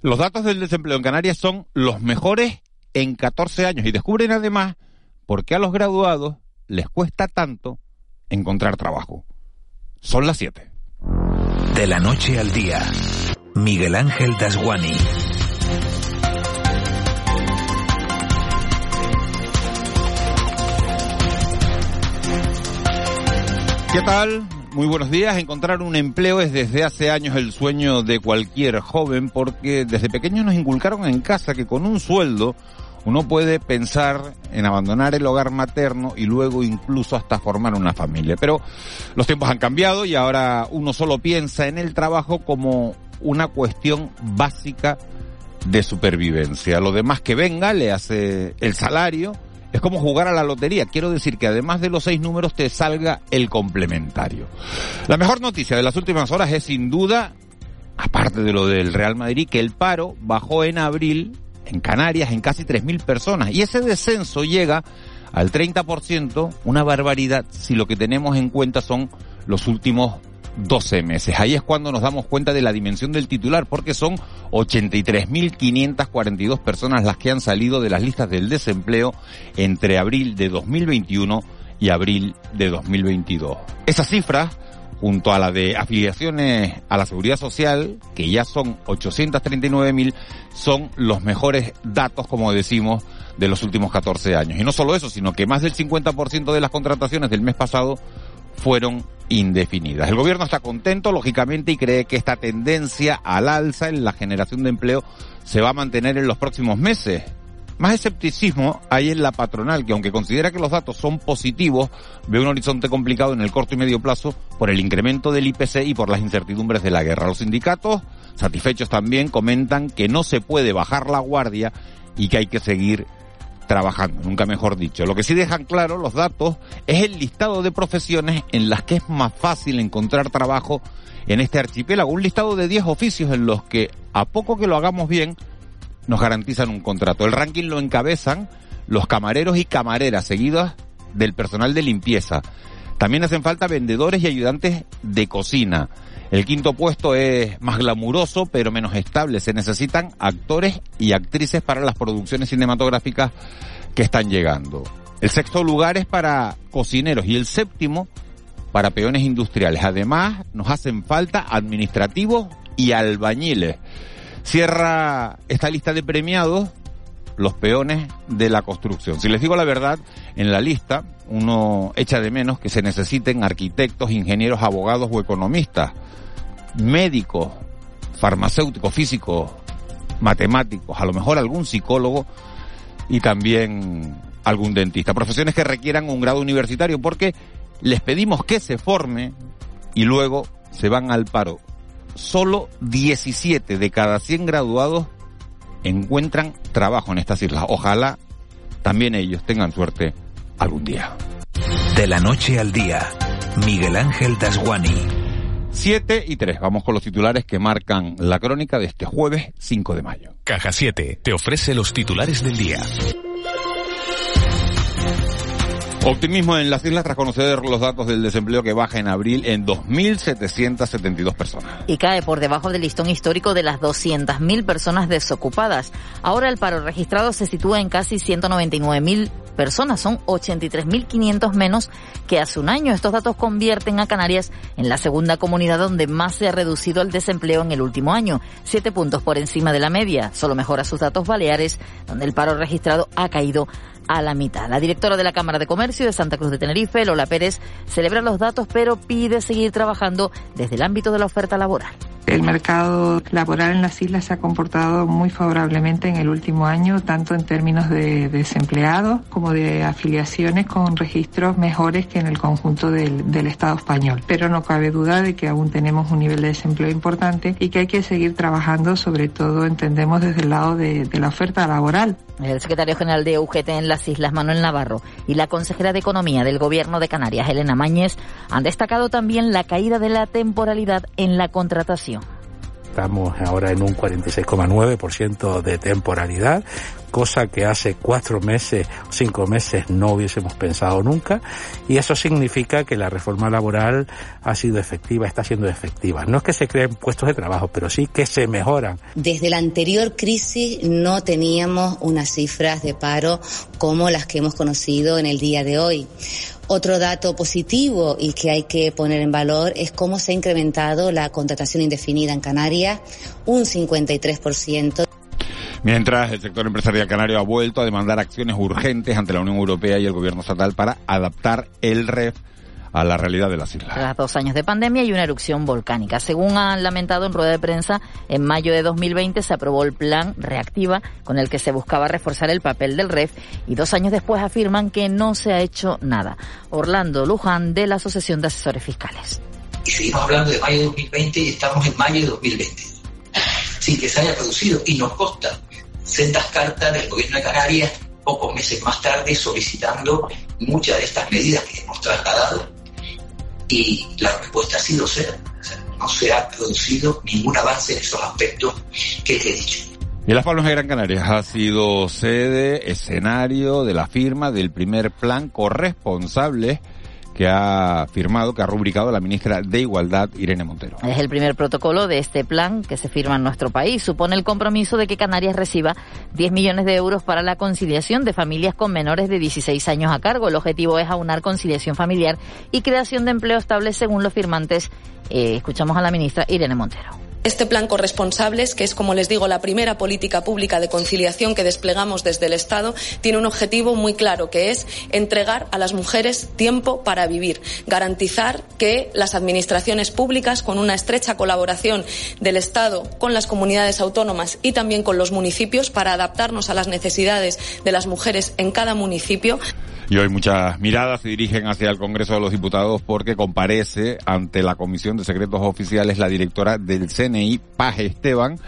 Los datos del desempleo en Canarias son los mejores en 14 años y descubren además por qué a los graduados les cuesta tanto encontrar trabajo. Son las 7. De la noche al día, Miguel Ángel Dasguani. ¿Qué tal? Muy buenos días. Encontrar un empleo es desde hace años el sueño de cualquier joven porque desde pequeños nos inculcaron en casa que con un sueldo uno puede pensar en abandonar el hogar materno y luego incluso hasta formar una familia. Pero los tiempos han cambiado y ahora uno solo piensa en el trabajo como una cuestión básica de supervivencia. Lo demás que venga le hace el salario. Es como jugar a la lotería. Quiero decir que además de los seis números te salga el complementario. La mejor noticia de las últimas horas es sin duda, aparte de lo del Real Madrid, que el paro bajó en abril en Canarias en casi 3.000 personas. Y ese descenso llega al 30%, una barbaridad si lo que tenemos en cuenta son los últimos 12 meses. Ahí es cuando nos damos cuenta de la dimensión del titular, porque son 83.542 personas las que han salido de las listas del desempleo entre abril de 2021 y abril de 2022. Esas cifras junto a la de afiliaciones a la seguridad social, que ya son 839.000, son los mejores datos, como decimos, de los últimos 14 años. Y no solo eso, sino que más del 50% de las contrataciones del mes pasado fueron indefinidas. El gobierno está contento, lógicamente, y cree que esta tendencia al alza en la generación de empleo se va a mantener en los próximos meses. Más escepticismo hay en la patronal, que aunque considera que los datos son positivos, ve un horizonte complicado en el corto y medio plazo por el incremento del IPC y por las incertidumbres de la guerra. Los sindicatos, satisfechos también, comentan que no se puede bajar la guardia y que hay que seguir trabajando, nunca mejor dicho. Lo que sí dejan claro los datos es el listado de profesiones en las que es más fácil encontrar trabajo en este archipiélago. Un listado de 10 oficios en los que, a poco que lo hagamos bien, nos garantizan un contrato. El ranking lo encabezan los camareros y camareras, seguidas del personal de limpieza. También hacen falta vendedores y ayudantes de cocina. El quinto puesto es más glamuroso, pero menos estable. Se necesitan actores y actrices para las producciones cinematográficas que están llegando. El sexto lugar es para cocineros y el séptimo para peones industriales. Además, nos hacen falta administrativos y albañiles. Cierra esta lista de premiados los peones de la construcción. Si les digo la verdad, en la lista uno echa de menos que se necesiten arquitectos, ingenieros, abogados o economistas, médicos, farmacéuticos, físicos, matemáticos, a lo mejor algún psicólogo y también algún dentista. Profesiones que requieran un grado universitario porque les pedimos que se forme y luego se van al paro solo 17 de cada 100 graduados encuentran trabajo en estas islas. Ojalá también ellos tengan suerte algún día. De la noche al día, Miguel Ángel Dasguani. 7 y 3. Vamos con los titulares que marcan la crónica de este jueves 5 de mayo. Caja 7 te ofrece los titulares del día. Optimismo en las islas tras conocer los datos del desempleo que baja en abril en 2.772 personas. Y cae por debajo del listón histórico de las 200.000 personas desocupadas. Ahora el paro registrado se sitúa en casi 199.000 personas. Son 83.500 menos que hace un año. Estos datos convierten a Canarias en la segunda comunidad donde más se ha reducido el desempleo en el último año. Siete puntos por encima de la media. Solo mejora sus datos Baleares, donde el paro registrado ha caído a la mitad. La directora de la Cámara de Comercio de Santa Cruz de Tenerife, Lola Pérez, celebra los datos pero pide seguir trabajando desde el ámbito de la oferta laboral. El mercado laboral en las islas se ha comportado muy favorablemente en el último año, tanto en términos de desempleados como de afiliaciones con registros mejores que en el conjunto del, Estado español. Pero no cabe duda de que aún tenemos un nivel de desempleo importante y que hay que seguir trabajando, sobre todo entendemos desde el lado de, de la oferta laboral. El secretario general de UGT en las Islas, Manuel Navarro, y la consejera de Economía del Gobierno de Canarias, Elena Mañez, han destacado también la caída de la temporalidad en la contratación. Estamos ahora en un 46,9% de temporalidad, cosa que hace cuatro meses, cinco meses no hubiésemos pensado nunca. Y eso significa que la reforma laboral ha sido efectiva, está siendo efectiva. No es que se creen puestos de trabajo, pero sí que se mejoran. Desde la anterior crisis no teníamos unas cifras de paro como las que hemos conocido en el día de hoy. Otro dato positivo y que hay que poner en valor es cómo se ha incrementado la contratación indefinida en Canarias, un 53%. Mientras el sector empresarial canario ha vuelto a demandar acciones urgentes ante la Unión Europea y el gobierno estatal para adaptar el REF a la realidad de las islas. Tras dos años de pandemia y una erupción volcánica. Según han lamentado en rueda de prensa, en mayo de 2020 se aprobó el plan Reactiva con el que se buscaba reforzar el papel del REF y dos años después afirman que no se ha hecho nada. Orlando Luján de la Asociación de Asesores Fiscales. Y seguimos hablando de mayo de 2020 y estamos en mayo de 2020. Sin que se haya producido y nos consta sendas cartas del gobierno de Canarias pocos meses más tarde solicitando muchas de estas medidas que hemos trasladado y la respuesta ha sido cero. No se ha producido ningún avance en esos aspectos que he dicho. Y Las Palmas de Gran Canaria ha sido sede, escenario de la firma del primer plan corresponsable que ha firmado, que ha rubricado la ministra de Igualdad, Irene Montero. Es el primer protocolo de este plan que se firma en nuestro país. Supone el compromiso de que Canarias reciba 10 millones de euros para la conciliación de familias con menores de 16 años a cargo. El objetivo es aunar conciliación familiar y creación de empleo estable según los firmantes. Eh, escuchamos a la ministra Irene Montero. Este plan corresponsables, que es, como les digo, la primera política pública de conciliación que desplegamos desde el Estado, tiene un objetivo muy claro, que es entregar a las mujeres tiempo para vivir, garantizar que las administraciones públicas, con una estrecha colaboración del Estado con las comunidades autónomas y también con los municipios, para adaptarnos a las necesidades de las mujeres en cada municipio, y hoy muchas miradas se dirigen hacia el Congreso de los Diputados porque comparece ante la Comisión de Secretos Oficiales la directora del CNI, Paje Esteban,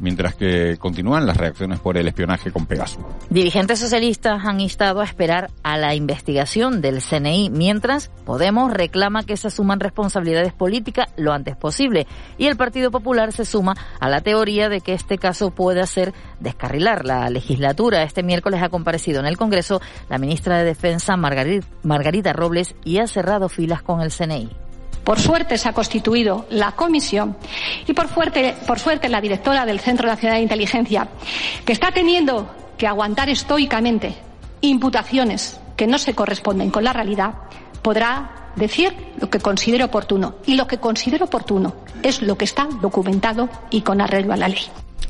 mientras que continúan las reacciones por el espionaje con Pegasus. Dirigentes socialistas han instado a esperar a la investigación del CNI, mientras Podemos reclama que se asuman responsabilidades políticas lo antes posible y el Partido Popular se suma a la teoría de que este caso puede hacer descarrilar la legislatura. Este miércoles ha comparecido en el Congreso la ministra de Defensa Margarita Robles y ha cerrado filas con el CNI. Por suerte se ha constituido la comisión y por, por suerte la directora del Centro Nacional de Inteligencia, que está teniendo que aguantar estoicamente imputaciones que no se corresponden con la realidad, podrá decir lo que considere oportuno. Y lo que considero oportuno es lo que está documentado y con arreglo a la ley.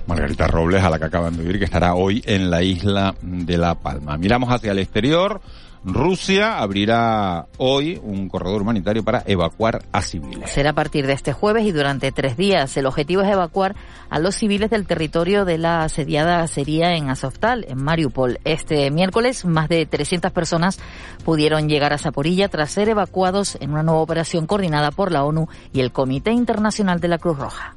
Margarita Robles, a la que acaban de oír, que estará hoy en la isla de La Palma. Miramos hacia el exterior. Rusia abrirá hoy un corredor humanitario para evacuar a civiles. Será a partir de este jueves y durante tres días. El objetivo es evacuar a los civiles del territorio de la asediada Sería en Azovtal, en Mariupol. Este miércoles, más de 300 personas pudieron llegar a Zaporilla tras ser evacuados en una nueva operación coordinada por la ONU y el Comité Internacional de la Cruz Roja.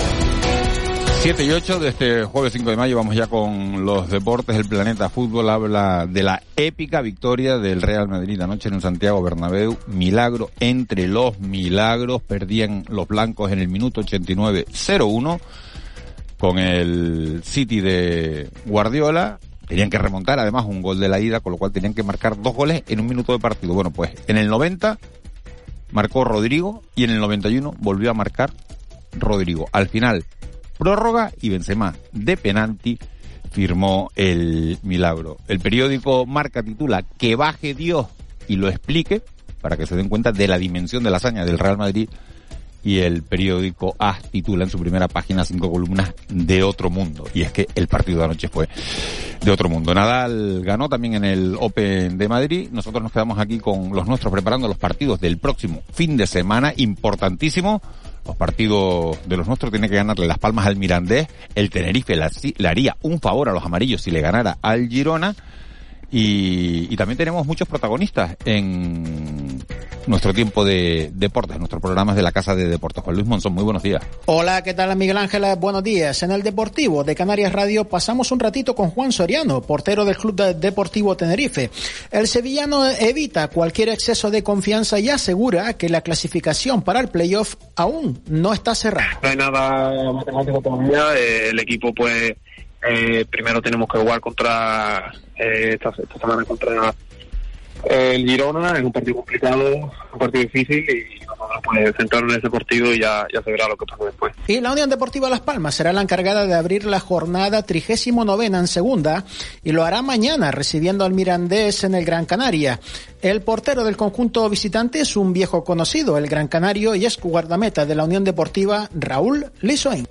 7 y 8 de este jueves 5 de mayo vamos ya con los deportes. El Planeta Fútbol habla de la épica victoria del Real Madrid anoche en Santiago Bernabéu. Milagro entre los milagros. Perdían los blancos en el minuto 89-0-1 con el City de Guardiola. Tenían que remontar además un gol de la ida, con lo cual tenían que marcar dos goles en un minuto de partido. Bueno, pues en el 90 marcó Rodrigo y en el 91 volvió a marcar Rodrigo. Al final prórroga y Benzema de penalti firmó el milagro. El periódico Marca titula Que baje Dios y lo explique para que se den cuenta de la dimensión de la hazaña del Real Madrid y el periódico AS titula en su primera página cinco columnas de otro mundo. Y es que el partido de anoche fue de otro mundo. Nadal ganó también en el Open de Madrid. Nosotros nos quedamos aquí con los nuestros preparando los partidos del próximo fin de semana. Importantísimo. Los partidos de los nuestros tienen que ganarle las palmas al Mirandés. El Tenerife le haría un favor a los amarillos si le ganara al Girona. Y, y, también tenemos muchos protagonistas en nuestro tiempo de deportes, nuestros programas de la Casa de Deportes. Juan Luis Monzón, muy buenos días. Hola, ¿qué tal Miguel Ángel? Buenos días. En el Deportivo de Canarias Radio pasamos un ratito con Juan Soriano, portero del Club Deportivo Tenerife. El sevillano evita cualquier exceso de confianza y asegura que la clasificación para el playoff aún no está cerrada. No hay nada matemático todavía. el equipo pues eh, primero tenemos que jugar contra eh, esta, esta, semana contra el Girona. En un partido complicado, un partido difícil y pues centrarnos en ese partido y ya, ya se verá lo que pasa después. Y la Unión Deportiva Las Palmas será la encargada de abrir la jornada trigésimo novena en segunda y lo hará mañana recibiendo al Mirandés en el Gran Canaria. El portero del conjunto visitante es un viejo conocido, el Gran Canario, y es guardameta de la Unión Deportiva Raúl Lisoin.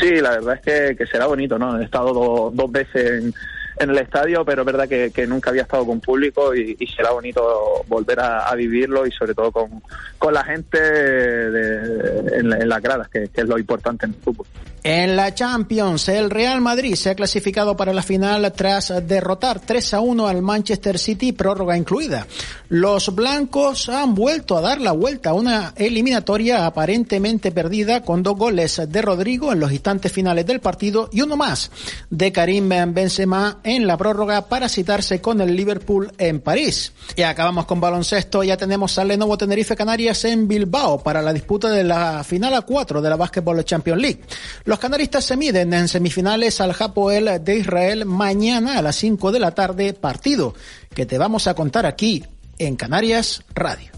Sí, la verdad es que, que será bonito, ¿no? He estado do, dos veces en, en, el estadio, pero es verdad que, que nunca había estado con público y, y será bonito volver a, a, vivirlo y sobre todo con, con la gente de, en, en, las gradas, que, que es lo importante en el fútbol. En la Champions, el Real Madrid se ha clasificado para la final tras derrotar 3 a 1 al Manchester City, prórroga incluida. Los blancos han vuelto a dar la vuelta a una eliminatoria aparentemente perdida con dos goles de Rodrigo en los instantes finales del partido y uno más de Karim Benzema en la prórroga para citarse con el Liverpool en París. Y acabamos con baloncesto, ya tenemos al Lenovo Tenerife Canarias en Bilbao para la disputa de la final a 4 de la Basketball Champions League. Los canaristas se miden en semifinales al Japoel de Israel mañana a las 5 de la tarde, partido que te vamos a contar aquí en Canarias Radio.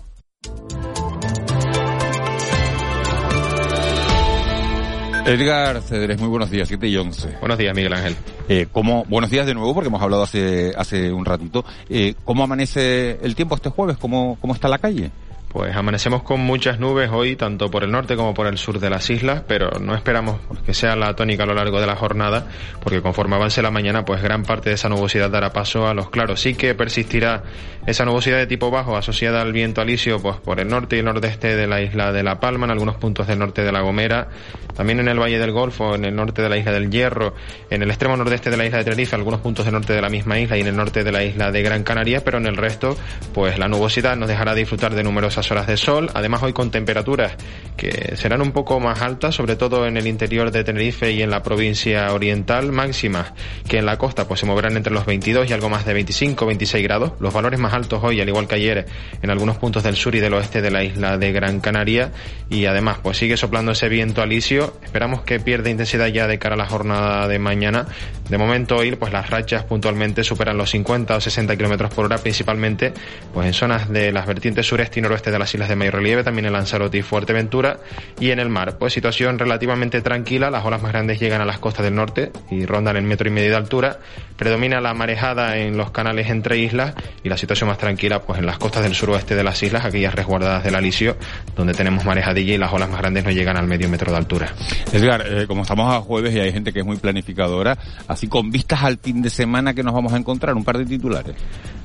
Edgar Cedres, muy buenos días, 7 y 11. Buenos días, Miguel Ángel. Eh, ¿cómo, buenos días de nuevo, porque hemos hablado hace, hace un ratito. Eh, ¿Cómo amanece el tiempo este jueves? ¿Cómo, cómo está la calle? Pues amanecemos con muchas nubes hoy, tanto por el norte como por el sur de las islas, pero no esperamos que sea la tónica a lo largo de la jornada, porque conforme avance la mañana, pues gran parte de esa nubosidad dará paso a los claros. Sí que persistirá esa nubosidad de tipo bajo asociada al viento alisio, pues por el norte y nordeste de la isla de La Palma, en algunos puntos del norte de La Gomera, también en el Valle del Golfo, en el norte de la isla del Hierro, en el extremo nordeste de la isla de Tenerife, algunos puntos del norte de la misma isla y en el norte de la isla de Gran Canaria, pero en el resto, pues la nubosidad nos dejará disfrutar de numerosas horas de sol, además hoy con temperaturas que serán un poco más altas, sobre todo en el interior de Tenerife y en la provincia oriental, máximas que en la costa pues se moverán entre los 22 y algo más de 25, 26 grados, los valores más altos hoy, al igual que ayer, en algunos puntos del sur y del oeste de la isla de Gran Canaria. Y además pues sigue soplando ese viento alisio, esperamos que pierda intensidad ya de cara a la jornada de mañana, de momento hoy pues las rachas puntualmente superan los 50 o 60 kilómetros por hora, principalmente pues en zonas de las vertientes sureste y noroeste de las islas de mayor relieve, también en Lanzarote y Fuerteventura, y en el mar, pues situación relativamente tranquila, las olas más grandes llegan a las costas del norte y rondan el metro y medio de altura, predomina la marejada en los canales entre islas y la situación más tranquila pues en las costas del suroeste de las islas, aquellas resguardadas del Alisio, donde tenemos marejadilla y las olas más grandes no llegan al medio metro de altura. Edgar, eh, como estamos a jueves y hay gente que es muy planificadora, así con vistas al fin de semana que nos vamos a encontrar, un par de titulares.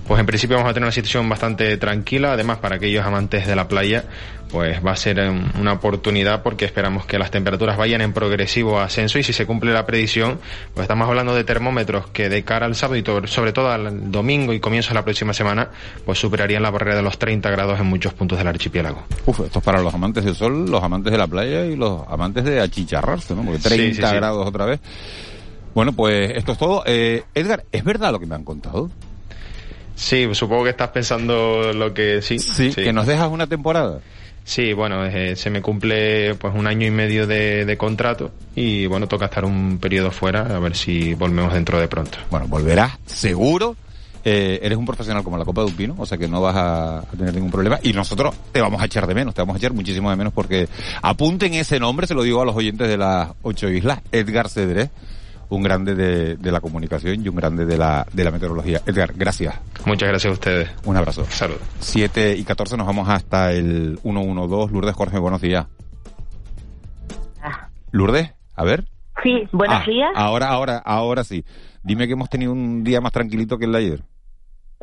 Pues en principio vamos a tener una situación bastante tranquila, además para aquellos amantes de la playa, pues va a ser una oportunidad porque esperamos que las temperaturas vayan en progresivo ascenso y si se cumple la predicción, pues estamos hablando de termómetros que de cara al sábado y sobre todo al domingo y comienzo de la próxima semana, pues superarían la barrera de los 30 grados en muchos puntos del archipiélago. Uf, esto es para los amantes del sol, los amantes de la playa y los amantes de achicharrarse, ¿no? Porque 30 sí, sí, sí. grados otra vez. Bueno, pues esto es todo. Eh, Edgar, ¿es verdad lo que me han contado? Sí, supongo que estás pensando lo que sí. Sí, sí. que nos dejas una temporada. Sí, bueno, eh, se me cumple pues un año y medio de, de, contrato y bueno, toca estar un periodo fuera a ver si volvemos dentro de pronto. Bueno, volverás seguro. Eh, eres un profesional como la Copa de un Pino, o sea que no vas a, a, tener ningún problema y nosotros te vamos a echar de menos, te vamos a echar muchísimo de menos porque apunten ese nombre, se lo digo a los oyentes de las ocho islas, Edgar Cedrés un grande de, de la comunicación y un grande de la, de la meteorología. Edgar, gracias. Muchas gracias a ustedes. Un abrazo. Salud. 7 y 14 nos vamos hasta el 112. Lourdes Jorge, buenos días. Lourdes, a ver. Sí, buenos Ah, días. Ahora, ahora, ahora sí. Dime que hemos tenido un día más tranquilito que el de ayer.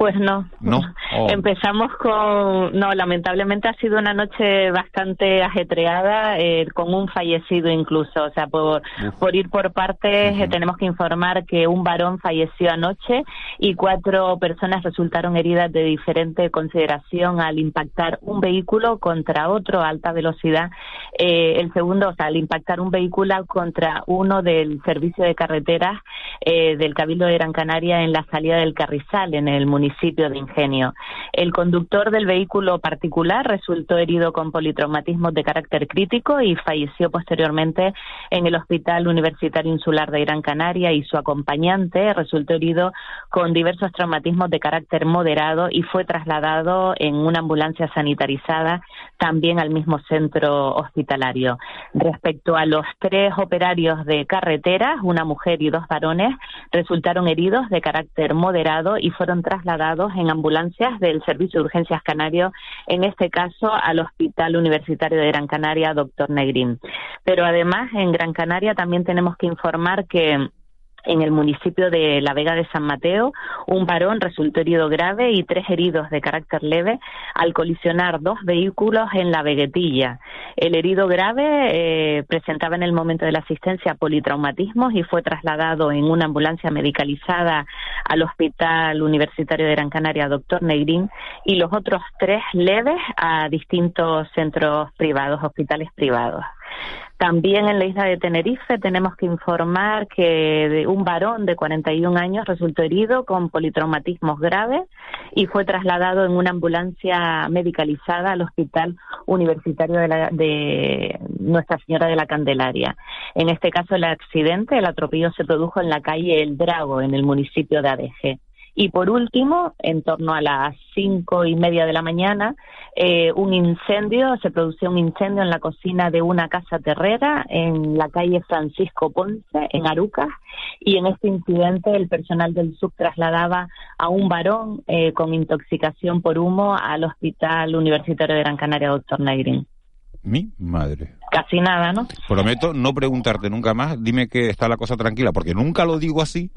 Pues no. No. Oh. Empezamos con. No, lamentablemente ha sido una noche bastante ajetreada, eh, con un fallecido incluso. O sea, por, por ir por partes, eh, tenemos que informar que un varón falleció anoche y cuatro personas resultaron heridas de diferente consideración al impactar un vehículo contra otro a alta velocidad. Eh, el segundo, o sea, al impactar un vehículo contra uno del servicio de carreteras eh, del Cabildo de Gran Canaria en la salida del Carrizal, en el municipio de Ingenio. El conductor del vehículo particular resultó herido con politraumatismos de carácter crítico y falleció posteriormente en el Hospital Universitario Insular de Gran Canaria y su acompañante resultó herido con diversos traumatismos de carácter moderado y fue trasladado en una ambulancia sanitarizada también al mismo centro hospitalario. Respecto a los tres operarios de carreteras, una mujer y dos varones resultaron heridos de carácter moderado y fueron trasladados en ambulancias del Servicio de Urgencias Canario, en este caso al Hospital Universitario de Gran Canaria, doctor Negrín. Pero además, en Gran Canaria también tenemos que informar que en el municipio de La Vega de San Mateo, un varón resultó herido grave y tres heridos de carácter leve al colisionar dos vehículos en La Veguetilla. El herido grave eh, presentaba en el momento de la asistencia politraumatismos y fue trasladado en una ambulancia medicalizada al Hospital Universitario de Gran Canaria, doctor Negrín, y los otros tres leves a distintos centros privados, hospitales privados. También en la isla de Tenerife tenemos que informar que un varón de 41 años resultó herido con politraumatismos graves y fue trasladado en una ambulancia medicalizada al Hospital Universitario de, la- de Nuestra Señora de la Candelaria. En este caso, el accidente, el atropello se produjo en la calle El Drago, en el municipio de Adeje. Y por último, en torno a las cinco y media de la mañana, eh, un incendio, se produció un incendio en la cocina de una casa terrera en la calle Francisco Ponce, en Arucas, y en este incidente el personal del SUB trasladaba a un varón eh, con intoxicación por humo al Hospital Universitario de Gran Canaria, doctor Negrín. Mi madre. Casi nada, ¿no? Prometo no preguntarte nunca más, dime que está la cosa tranquila, porque nunca lo digo así,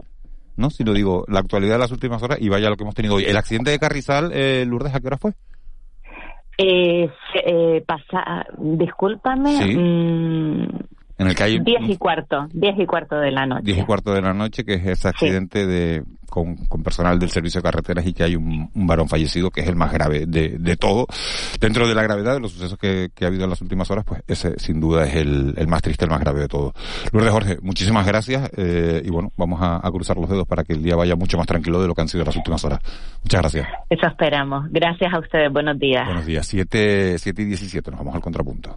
¿no? Sino digo la actualidad de las últimas horas y vaya lo que hemos tenido hoy. El accidente de Carrizal, eh, Lourdes, ¿a qué hora fue? Eh, eh, pasa, discúlpame, Sí. mm, En el que hay diez y cuarto, diez y cuarto de la noche. diez y cuarto de la noche, que es ese accidente de con, con personal del servicio de carreteras y que hay un, un varón fallecido, que es el más grave de, de todo. Dentro de la gravedad de los sucesos que, que ha habido en las últimas horas, pues ese sin duda es el, el más triste, el más grave de todo. Lourdes Jorge, muchísimas gracias eh, y bueno, vamos a, a cruzar los dedos para que el día vaya mucho más tranquilo de lo que han sido las últimas horas. Muchas gracias. Eso esperamos. Gracias a ustedes. Buenos días. Buenos días. 7, siete y 17, nos vamos al contrapunto.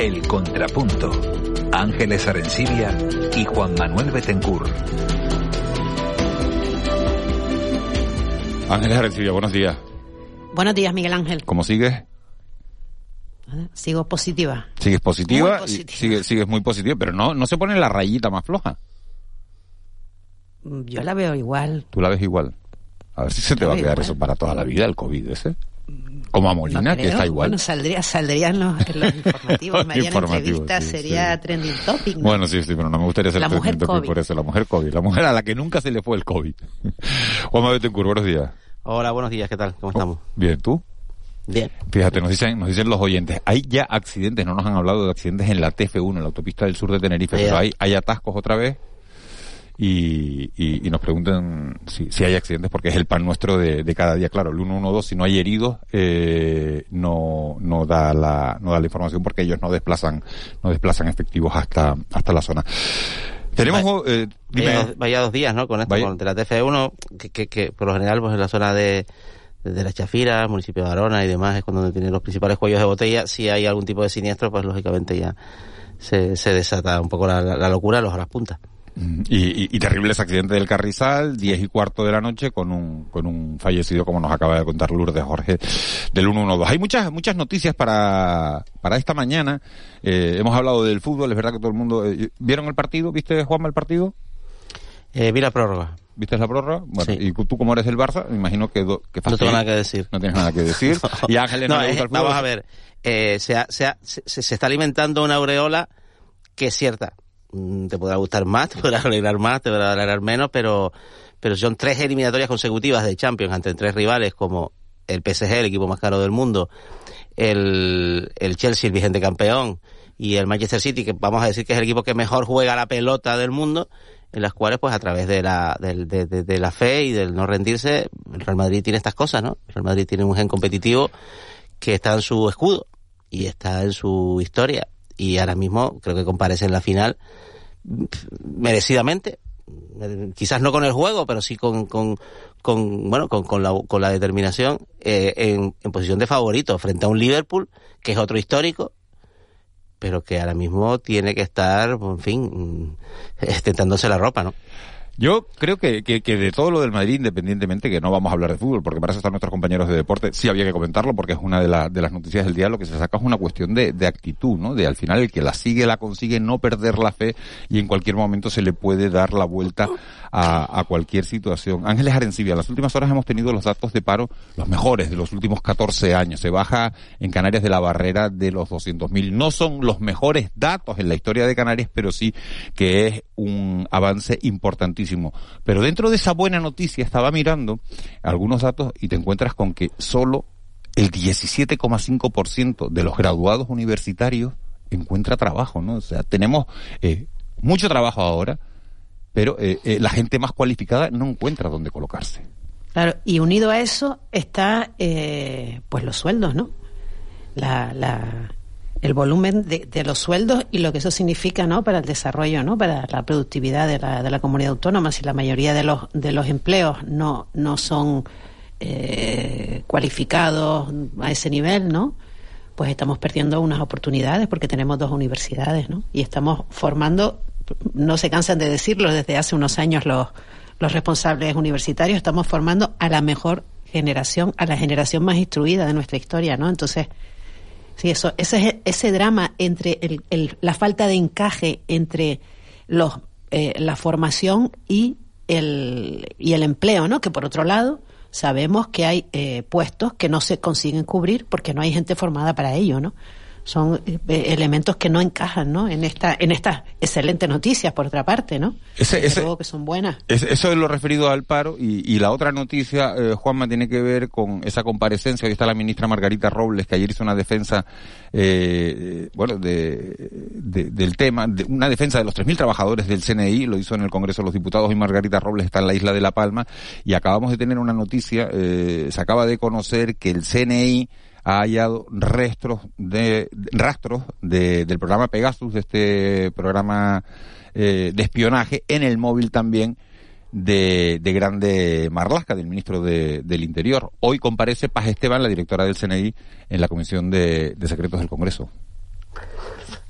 El Contrapunto. Ángeles Arencibia y Juan Manuel Betencur. Ángeles Arencibia, buenos días. Buenos días, Miguel Ángel. ¿Cómo sigues? Sigo positiva. Sigues positiva, Muy positiva. y sigue- sigues muy positiva, pero no, no se pone la rayita más floja. Mm, Yo la veo igual. Tú la ves igual. A ver si se te La va a quedar igual. eso para toda la vida, el COVID ese. Como a Molina, No que está igual. Bueno, saldría, saldrían los, los informativos. Me harían Informativos, entrevistas, sí, sería trending topic. ¿no? Bueno, sí, sí, pero no me gustaría ser La mujer trending topic COVID. por eso. La mujer COVID. La mujer a la que nunca se le fue el COVID. Juanma Betancourt, buenos días. Hola, buenos días, ¿qué tal? ¿Cómo estamos? Bien, ¿tú? Bien. Fíjate, nos dicen, nos dicen los oyentes, hay ya accidentes, no nos han hablado de accidentes en la TF1, en la autopista del sur de Tenerife, pero hay, hay atascos otra vez y, y, y nos preguntan si, si hay accidentes porque es el pan nuestro de, de cada día. Claro, el 112, si no hay heridos, eh, no, no da la, no da la información porque ellos no desplazan, no desplazan efectivos hasta, hasta la zona. Tenemos, eh, dime, Vaya, dos, vaya dos días, ¿no? Con esto, Vaya- con de la TF1, que, que, que por lo general, pues en la zona de, de la Chafira, municipio de Arona y demás, es cuando tienen los principales cuellos de botella. Si hay algún tipo de siniestro, pues lógicamente ya se, se desata un poco la, la- la locura a los horas puntas. Y, y, y, terrible ese accidente del Carrizal, 10 y cuarto de la noche, con un, con un fallecido, como nos acaba de contar Lourdes Jorge, del 112. Hay muchas, muchas noticias para, para esta mañana. Eh, hemos hablado del fútbol, es verdad que todo el mundo... Eh, ¿Vieron el partido? ¿Viste, Juanma, el partido? Eh, vi la prórroga. ¿Viste la prórroga? Bueno, y tú como eres del Barça, me imagino que... Do, que no tengo nada que decir. No tienes nada que decir. y Ángeles no, no le gusta el fútbol. Vamos a ver, eh, se, ha, se, ha, se, se está alimentando una aureola que es cierta te podrá gustar más, te podrá alegrar más, te podrá alegrar menos, pero, pero son tres eliminatorias consecutivas de Champions ante tres rivales como el PSG, el equipo más caro del mundo, el, el Chelsea, el vigente campeón, y el Manchester City, que vamos a decir que es el equipo que mejor juega la pelota del mundo, en las cuales, pues a través de la, de, de, de, de la fe y del no rendirse, el Real Madrid tiene estas cosas, ¿no? El Real Madrid tiene un gen competitivo que está en su escudo y está en su historia y ahora mismo creo que comparece en la final merecidamente quizás no con el juego pero sí con, con, con bueno con, con, la, con la determinación eh, en, en posición de favorito frente a un Liverpool que es otro histórico pero que ahora mismo tiene que estar, en fin, tentándose la ropa, ¿no? Yo creo que, que, de todo lo del Madrid, independientemente, que no vamos a hablar de fútbol, porque para eso están nuestros compañeros de deporte, sí había que comentarlo, porque es una de, la, de las noticias del día, lo que se saca es una cuestión de, de actitud, ¿no? De al final el que la sigue, la consigue, no perder la fe y en cualquier momento se le puede dar la vuelta a, a cualquier situación. Ángeles Arencibia, en las últimas horas hemos tenido los datos de paro, los mejores de los últimos 14 años. Se baja en Canarias de la barrera de los 200.000. No son los mejores datos en la historia de Canarias, pero sí que es un avance importantísimo pero dentro de esa buena noticia estaba mirando algunos datos y te encuentras con que solo el 17,5% de los graduados universitarios encuentra trabajo, ¿no? O sea, tenemos eh, mucho trabajo ahora, pero eh, eh, la gente más cualificada no encuentra dónde colocarse. Claro, y unido a eso está, pues los sueldos, ¿no? La, la, el volumen de, de, los sueldos y lo que eso significa no para el desarrollo no para la productividad de la, de la comunidad autónoma. Si la mayoría de los de los empleos no no son eh, cualificados a ese nivel no pues estamos perdiendo unas oportunidades porque tenemos dos universidades no y estamos formando no se cansan de decirlo desde hace unos años los los responsables universitarios estamos formando a la mejor generación a la generación más instruida de nuestra historia no entonces Sí, eso, ese, ese drama entre el, el, la falta de encaje entre los, eh, la formación y el, y el empleo, ¿no? Que por otro lado sabemos que hay eh, puestos que no se consiguen cubrir porque no hay gente formada para ello, ¿no? Son eh, elementos que no encajan ¿no? en esta en estas excelentes noticias por otra parte no ese, ese, que son buenas. eso es lo referido al paro y, y la otra noticia eh, Juanma tiene que ver con esa comparecencia. Hoy está la ministra Margarita Robles que ayer hizo una defensa eh, bueno de, de, del tema de una defensa de los 3.000 trabajadores del CNI lo hizo en el Congreso de los Diputados y Margarita Robles está en la isla de La Palma. Y acabamos de tener una noticia eh, se acaba de conocer que el CNI ha hallado restos de, rastros de, del programa Pegasus, de este programa eh, de espionaje, en el móvil también de, de Grande Marlasca, del ministro de, del Interior. Hoy comparece Paz Esteban, la directora del CNI, en la Comisión de, de Secretos del Congreso.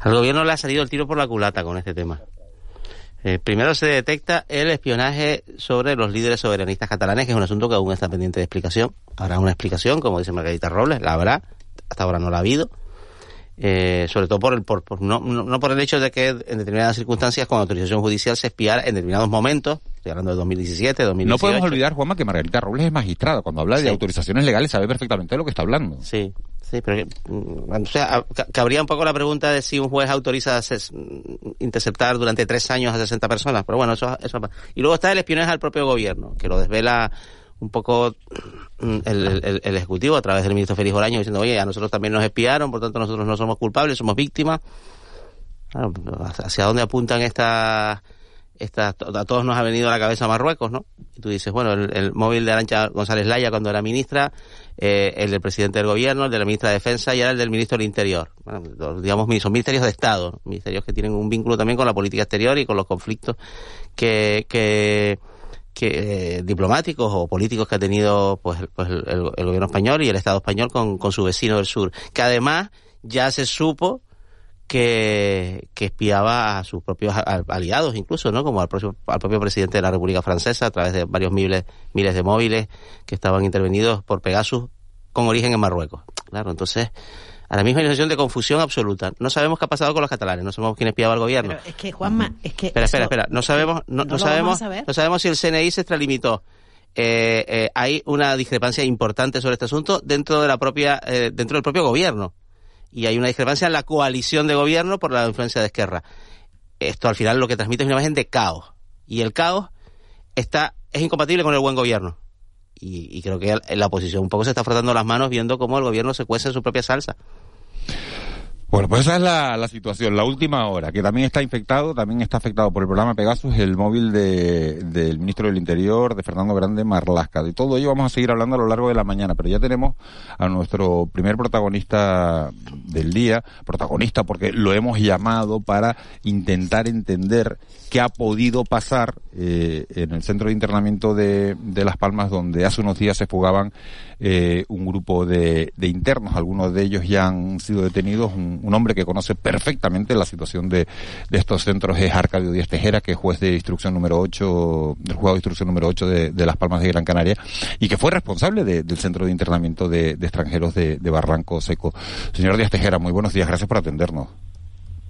Al gobierno le ha salido el tiro por la culata con este tema. Eh, primero se detecta el espionaje sobre los líderes soberanistas catalanes, que es un asunto que aún está pendiente de explicación. Habrá una explicación, como dice Margarita Robles, la habrá, hasta ahora no la ha habido. Eh, sobre todo por el, por, por no, no, por el hecho de que en determinadas circunstancias con autorización judicial se espiara en determinados momentos, estoy hablando de 2017, 2018. No podemos olvidar, Juanma, que Margarita Robles es magistrada. Cuando habla de autorizaciones legales sabe perfectamente de lo que está hablando. Sí, Sí, pero o sea, cabría un poco la pregunta de si un juez autoriza interceptar durante tres años a 60 personas, pero bueno, eso, eso Y luego está el espionaje al propio gobierno, que lo desvela un poco el, el, el, Ejecutivo a través del ministro Félix Olaño diciendo, oye, a nosotros también nos espiaron, por tanto nosotros no somos culpables, somos víctimas. Claro, ¿Hacia dónde apuntan estas esta, a todos nos ha venido a la cabeza Marruecos, ¿no? Y tú dices, bueno, el, móvil de Arancha González Laya cuando era ministra, eh, el del presidente del gobierno, el de la ministra de Defensa y ahora el del ministro del Interior. Bueno, digamos, son ministerios de Estado, ministerios que tienen un vínculo también con la política exterior y con los conflictos que, que, que eh, diplomáticos o políticos que ha tenido pues, pues el, el, gobierno español y el Estado español con, con su vecino del sur, que además ya se supo que, que espiaba a sus propios aliados, incluso, ¿no? Como al propio, al propio presidente de la República Francesa, a través de varios miles, miles de móviles que estaban intervenidos por Pegasus con origen en Marruecos. Claro, entonces, ahora mismo hay una situación de confusión absoluta. No sabemos qué ha pasado con los catalanes, no sabemos quién espiaba al gobierno. Pero es que, Juanma, es que... Espera, espera, espera, no sabemos, no, no, sabemos, no sabemos si el CNI se extralimitó. Eh, eh, hay una discrepancia importante sobre este asunto dentro de la propia, eh, dentro del propio gobierno y hay una discrepancia en la coalición de gobierno por la influencia de Esquerra. Esto al final lo que transmite es una imagen de caos. Y el caos está, es incompatible con el buen gobierno. Y, y creo que la oposición un poco se está frotando las manos viendo cómo el gobierno se cuece en su propia salsa. Bueno, pues esa es la, la, situación. La última hora, que también está infectado, también está afectado por el programa Pegasus, el móvil de, del ministro del Interior, de Fernando Grande Marlasca. De todo ello vamos a seguir hablando a lo largo de la mañana, pero ya tenemos a nuestro primer protagonista del día, protagonista porque lo hemos llamado para intentar entender qué ha podido pasar eh, en el centro de internamiento de, de Las Palmas, donde hace unos días se fugaban eh, un grupo de, de, internos. Algunos de ellos ya han sido detenidos. Un, un hombre que conoce perfectamente la situación de, de, estos centros es Arcadio Díaz Tejera, que es juez de instrucción número 8, del juzgado de instrucción número 8 de, de Las Palmas de Gran Canaria, y que fue responsable del centro de internamiento de, extranjeros de, Barranco Seco. Señor Díaz Tejera, muy buenos días. Gracias por atendernos.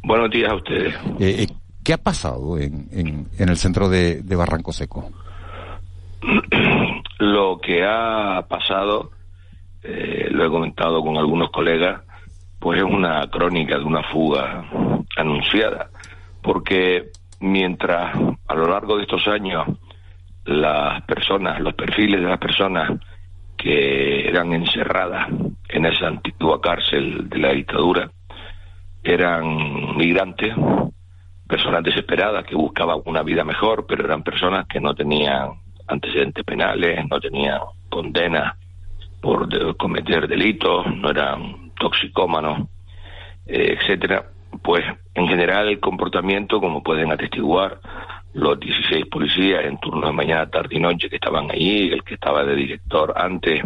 Buenos días a ustedes. Eh, eh, ¿Qué ha pasado en, en, en el centro de, de Barranco Seco? Lo que ha pasado, eh, lo he comentado con algunos colegas, pues es una crónica de una fuga anunciada, porque mientras a lo largo de estos años las personas, los perfiles de las personas que eran encerradas en esa antigua cárcel de la dictadura eran migrantes, personas desesperadas que buscaban una vida mejor, pero eran personas que no tenían antecedentes penales, no tenían condenas por cometer delitos, no eran toxicómanos, eh, etcétera. Pues en general el comportamiento, como pueden atestiguar los 16 policías en turno de mañana, tarde y noche que estaban allí, el que estaba de director antes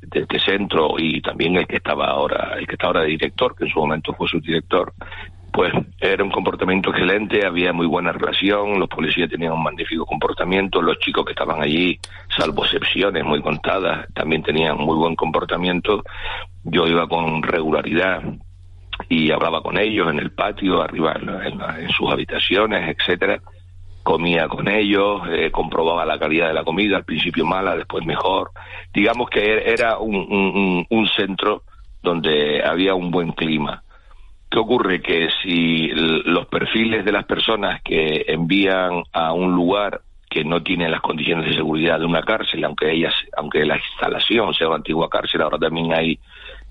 de este centro y también el que estaba ahora, el que está ahora de director, que en su momento fue su director, pues era un comportamiento excelente, había muy buena relación, los policías tenían un magnífico comportamiento, los chicos que estaban allí, salvo excepciones muy contadas, también tenían muy buen comportamiento. Yo iba con regularidad y hablaba con ellos en el patio, arriba en, sus habitaciones, etcétera. Comía con ellos, eh, comprobaba la calidad de la comida, al principio mala, después mejor. Digamos que era un centro donde había un buen clima ¿Qué ocurre? Que si los perfiles de las personas que envían a un lugar que no tiene las condiciones de seguridad de una cárcel, aunque ellas, aunque la instalación sea una antigua cárcel, ahora también hay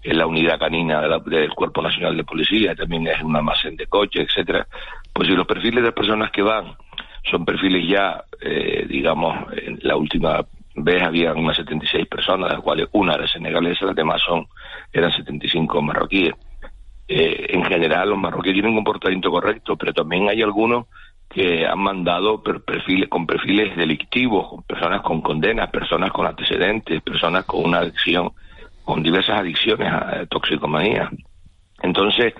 en la unidad canina del Cuerpo Nacional de Policía, también es un almacén de coches, etcétera. Pues si los perfiles de las personas que van son perfiles ya, eh, digamos, en la última vez había unas 76 personas, de las cuales una era senegalesa, las demás son eran 75 marroquíes eh, en general los marroquíes tienen un comportamiento correcto, pero también hay algunos que han mandado perfiles con perfiles delictivos, personas con condenas, personas con antecedentes, personas con una adicción, con diversas adicciones a toxicomanía. Entonces,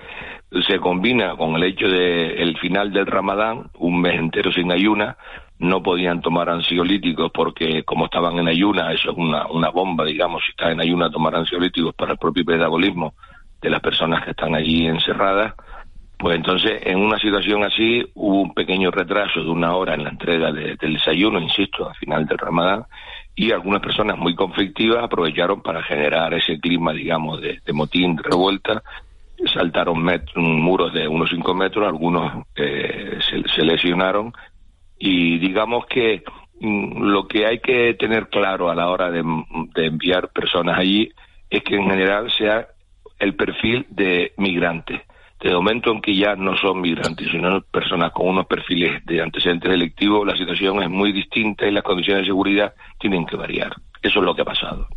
se combina con el hecho de el final del Ramadán, un mes entero sin ayuna, no podían tomar ansiolíticos porque como estaban en ayuna, eso es una, una bomba, digamos, si estás en ayuna tomar ansiolíticos para el propio pedagogismo de las personas que están allí encerradas, pues entonces en una situación así hubo un pequeño retraso de una hora en la entrega del desayuno, insisto, al final del Ramadán, y algunas personas muy conflictivas aprovecharon para generar ese clima, digamos, de, motín, de revuelta, saltaron muros de unos cinco metros, algunos eh, se, lesionaron, y digamos que mm, lo que hay que tener claro a la hora de, de enviar personas allí es que en general sea el perfil de migrante. De momento en que ya no son migrantes, sino personas con unos perfiles de antecedentes delictivos, la situación es muy distinta y las condiciones de seguridad tienen que variar. Eso es lo que ha pasado.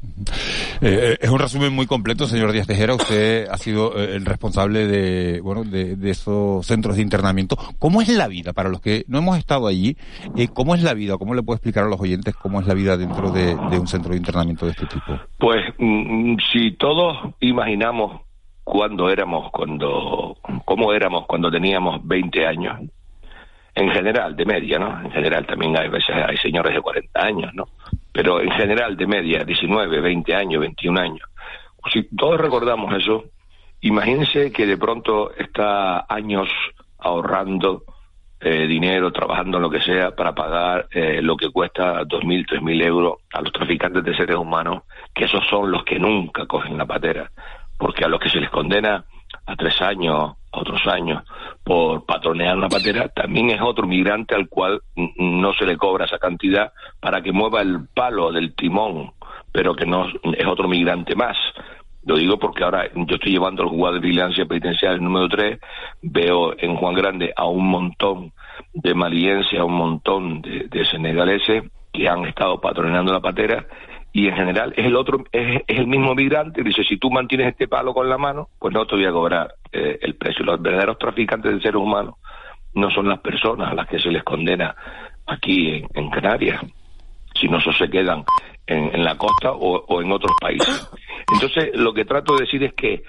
Eh, eh, es un resumen muy completo, señor Díaz Tejera. Usted ha sido eh, el responsable de, bueno, de, esos centros de internamiento. ¿Cómo es la vida para los que no hemos estado allí? ¿Cómo es la vida? ¿Cómo le puede explicar a los oyentes cómo es la vida dentro de, un centro de internamiento de este tipo? Pues mm, si todos imaginamos cuando éramos, cuando cómo éramos cuando teníamos 20 años, en general, de media, ¿no? En general también hay veces hay señores de 40 años, ¿no? Pero en general de media, 19, 20 años, 21 años. Si todos recordamos eso, imagínense que de pronto está años ahorrando eh, dinero, trabajando lo que sea, para pagar eh, lo que cuesta 2.000, 3.000 euros a los traficantes de seres humanos, que esos son los que nunca cogen la patera, porque a los que se les condena a tres años, a otros años, por patronear una patera, también es otro migrante al cual no se le cobra esa cantidad para que mueva el palo del timón, pero que no es otro migrante más. Lo digo porque ahora yo estoy llevando el jugador de vigilancia penitenciaria número 3, veo en Juan Grande a un montón de malienses, a un montón de, de senegaleses que han estado patrocinando la patera y en general es el otro es, el mismo migrante dice si tú mantienes este palo con la mano pues no te voy a cobrar eh, el precio los verdaderos traficantes de seres humanos no son las personas a las que se les condena aquí en, Canarias sino eso se quedan en, la costa o, en otros países. Entonces, lo que trato de decir es que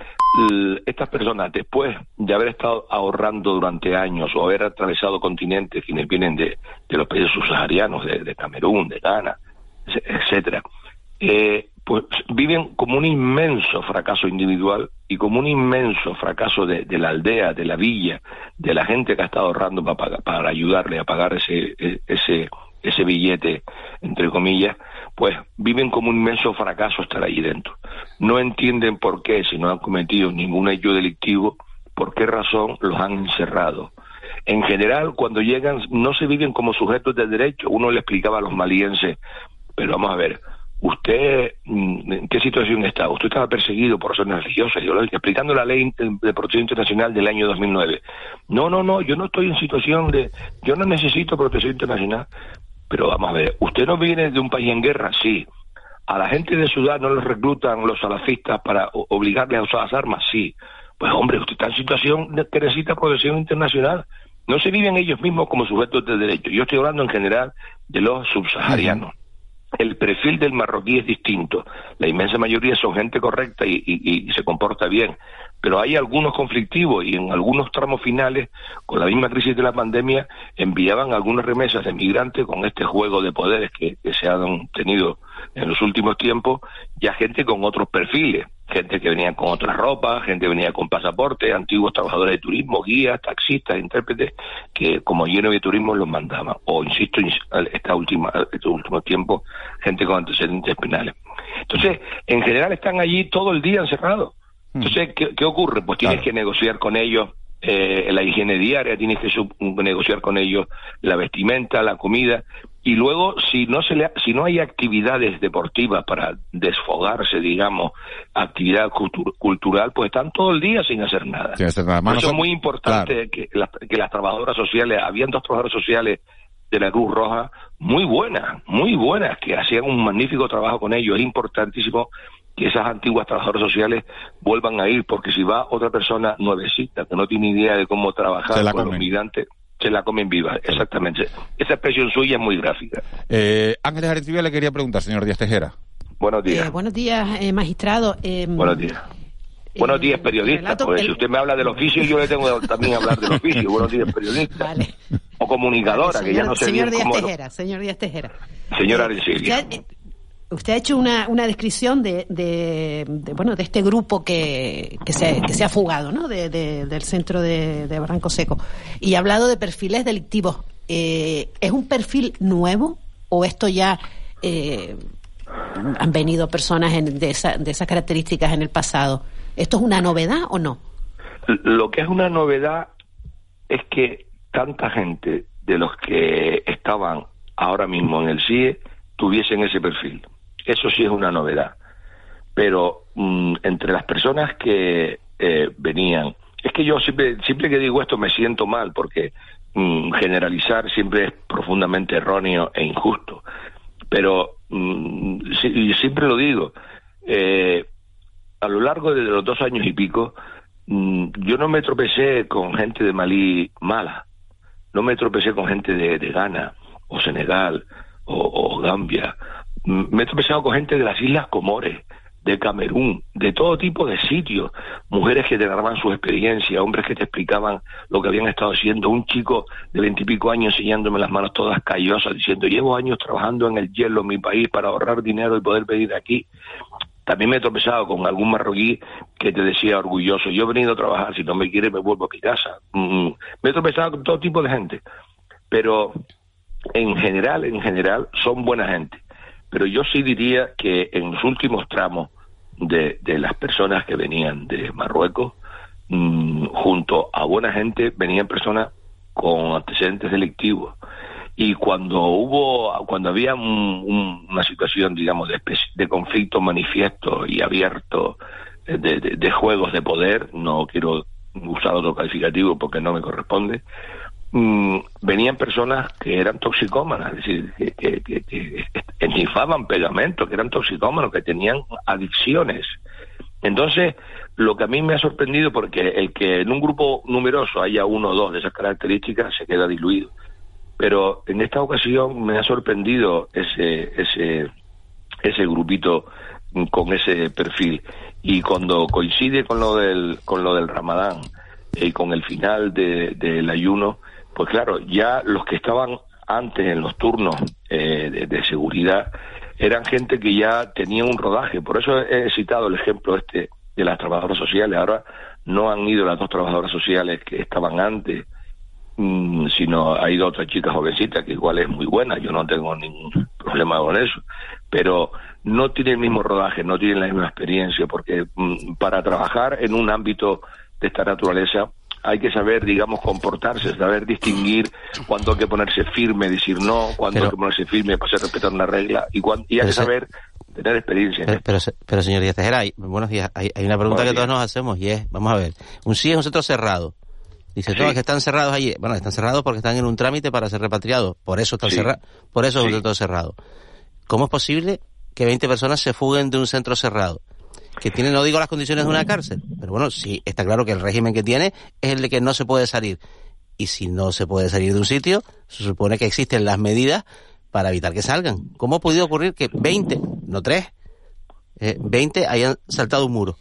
estas personas, después de haber estado ahorrando durante años o haber atravesado continentes, quienes vienen de, los países subsaharianos, de, Camerún, de Ghana, etcétera, eh, pues viven como un inmenso fracaso individual y como un inmenso fracaso de, la aldea, de la villa, de la gente que ha estado ahorrando para, para ayudarle a pagar ese, e, ese, ese billete, entre comillas, pues viven como un inmenso fracaso estar allí dentro. No entienden por qué, si no han cometido ningún hecho delictivo, por qué razón los han encerrado. En general, cuando llegan, no se viven como sujetos de derecho. Uno le explicaba a los malienses, pero vamos a ver, ¿usted mm, en qué situación está? Usted estaba perseguido por razones religiosas, yo lo explicando la ley de protección internacional del año 2009. No, no, no, yo no estoy en situación de, yo no necesito protección internacional. Pero vamos a ver, ¿usted no viene de un país en guerra? Sí. ¿A la gente de Sudán no les reclutan los salafistas para obligarles a usar las armas? Sí. Pues hombre, usted está en situación que necesita protección internacional. No se viven ellos mismos como sujetos de derecho. Yo estoy hablando en general de los subsaharianos. El perfil del marroquí es distinto. La inmensa mayoría son gente correcta y, se comporta bien pero hay algunos conflictivos y en algunos tramos finales, con la misma crisis de la pandemia, enviaban algunas remesas de migrantes con este juego de poderes que, se han tenido en los últimos tiempos, ya gente con otros perfiles, gente que venía con otras ropas, gente que venía con pasaporte, antiguos trabajadores de turismo, guías, taxistas, intérpretes, que como lleno de turismo los mandaban. O, insisto, esta última, estos últimos tiempos, gente con antecedentes penales. Entonces, en general están allí todo el día encerrados entonces, ¿qué, ocurre? Pues tienes que negociar con ellos eh, la higiene diaria, tienes que negociar con ellos la vestimenta, la comida, y luego si no se le, si no hay actividades deportivas para desfogarse, digamos, actividad cultural, pues están todo el día sin hacer nada. eso es muy importante que, que las trabajadoras sociales, habían dos trabajadoras sociales de la Cruz Roja muy buenas, muy buenas, que hacían un magnífico trabajo con ellos. Es importantísimo que esas antiguas trabajadoras sociales vuelvan a ir, porque si va otra persona nuevecita, que no tiene idea de cómo trabajar con los migrantes, se la comen viva, exactamente. Esa expresión suya es muy gráfica. Eh, Ángeles Arencibia le quería preguntar, señor Díaz Tejera. Buenos días. Eh, buenos días, eh, magistrado. Em, buenos días. Buenos días, periodista. Porque si usted me habla del oficio, yo le tengo también que hablar del oficio. Buenos días, periodista. O comunicadora, que ya no sé señor Díaz Tejera, Señor Díaz Tejera. Señora Arencibia. Usted ha hecho una, una descripción de, de, bueno de este grupo que, que, se, que se ha fugado ¿no? De, del centro de, Barranco Seco y ha hablado de perfiles delictivos. Eh, ¿Es un perfil nuevo o esto ya eh, han venido personas de, esa, de esas características en el pasado? ¿Esto es una novedad o no? Lo que es una novedad es que tanta gente de los que estaban ahora mismo en el CIE tuviesen ese perfil. Eso sí es una novedad. Pero mm, entre las personas que eh, venían, es que yo siempre, siempre que digo esto me siento mal porque mm, generalizar siempre es profundamente erróneo e injusto. Pero mm, siempre lo digo, eh, a lo largo de los dos años y pico, yo no me tropecé con gente de Malí mala, no me tropecé con gente de, Ghana o Senegal o Gambia me he tropezado con gente de las Islas Comores, de Camerún, de todo tipo de sitios, mujeres que te narraban su experiencia, hombres que te explicaban lo que habían estado haciendo, un chico de veintipico años enseñándome las manos todas callosas, diciendo, llevo años trabajando en el hielo en mi país para ahorrar dinero y poder pedir aquí. También me he tropezado con algún marroquí que te decía orgulloso, yo he venido a trabajar, si no me quiere me vuelvo a mi casa. Mm, me he tropezado con todo tipo de gente, pero en general, en general, son buena gente. Pero yo sí diría que en los últimos tramos de, de las personas que venían de Marruecos, mm, junto a buena gente, venían personas con antecedentes delictivos. Y cuando hubo, cuando había una situación, digamos, de, de, conflicto manifiesto y abierto eh, de, de, juegos de poder, no quiero usar otro calificativo porque no me corresponde, mm, venían personas que eran toxicómanas, es decir, que, que, que, que pegamento, que eran toxicómanos, que tenían adicciones. Entonces, lo que a mí me ha sorprendido, porque el que en un grupo numeroso haya uno o dos de esas características se queda diluido. Pero en esta ocasión me ha sorprendido ese, ese, ese grupito con ese perfil. Y cuando coincide con lo del, con lo del Ramadán y con el final del ayuno, pues claro, ya los que estaban antes en los turnos eh, de, seguridad eran gente que ya tenía un rodaje. Por eso he citado el ejemplo este de las trabajadoras sociales. Ahora no han ido las dos trabajadoras sociales que estaban antes, mm, sino ha ido otra chica jovencita que igual es muy buena. Yo no tengo ningún problema con eso. Pero no tiene el mismo rodaje, no tiene la misma experiencia, porque mm, para trabajar en un ámbito de esta naturaleza hay que saber, digamos, comportarse, saber distinguir cuándo hay que ponerse firme, decir no, cuándo hay que ponerse firme para hacer respetar una regla, y, y hay que saber tener experiencia. Pero, pero, señor Díaz Tejera, buenos días, hay, una pregunta que todos nos hacemos y es, vamos a ver, un sí es un centro cerrado. Dice, todos que están cerrados allí. Bueno, están cerrados porque están en un trámite para ser repatriados. Por eso están cerrados. Por eso es un centro cerrado. ¿Cómo es posible que 20 personas se fuguen de un centro cerrado? Que tiene, no digo las condiciones de una cárcel, pero bueno, sí, está claro que el régimen que tiene es el de que no se puede salir. Y si no se puede salir de un sitio, se supone que existen las medidas para evitar que salgan. ¿Cómo ha podido ocurrir que 20, no 3, eh, 20 hayan saltado un muro?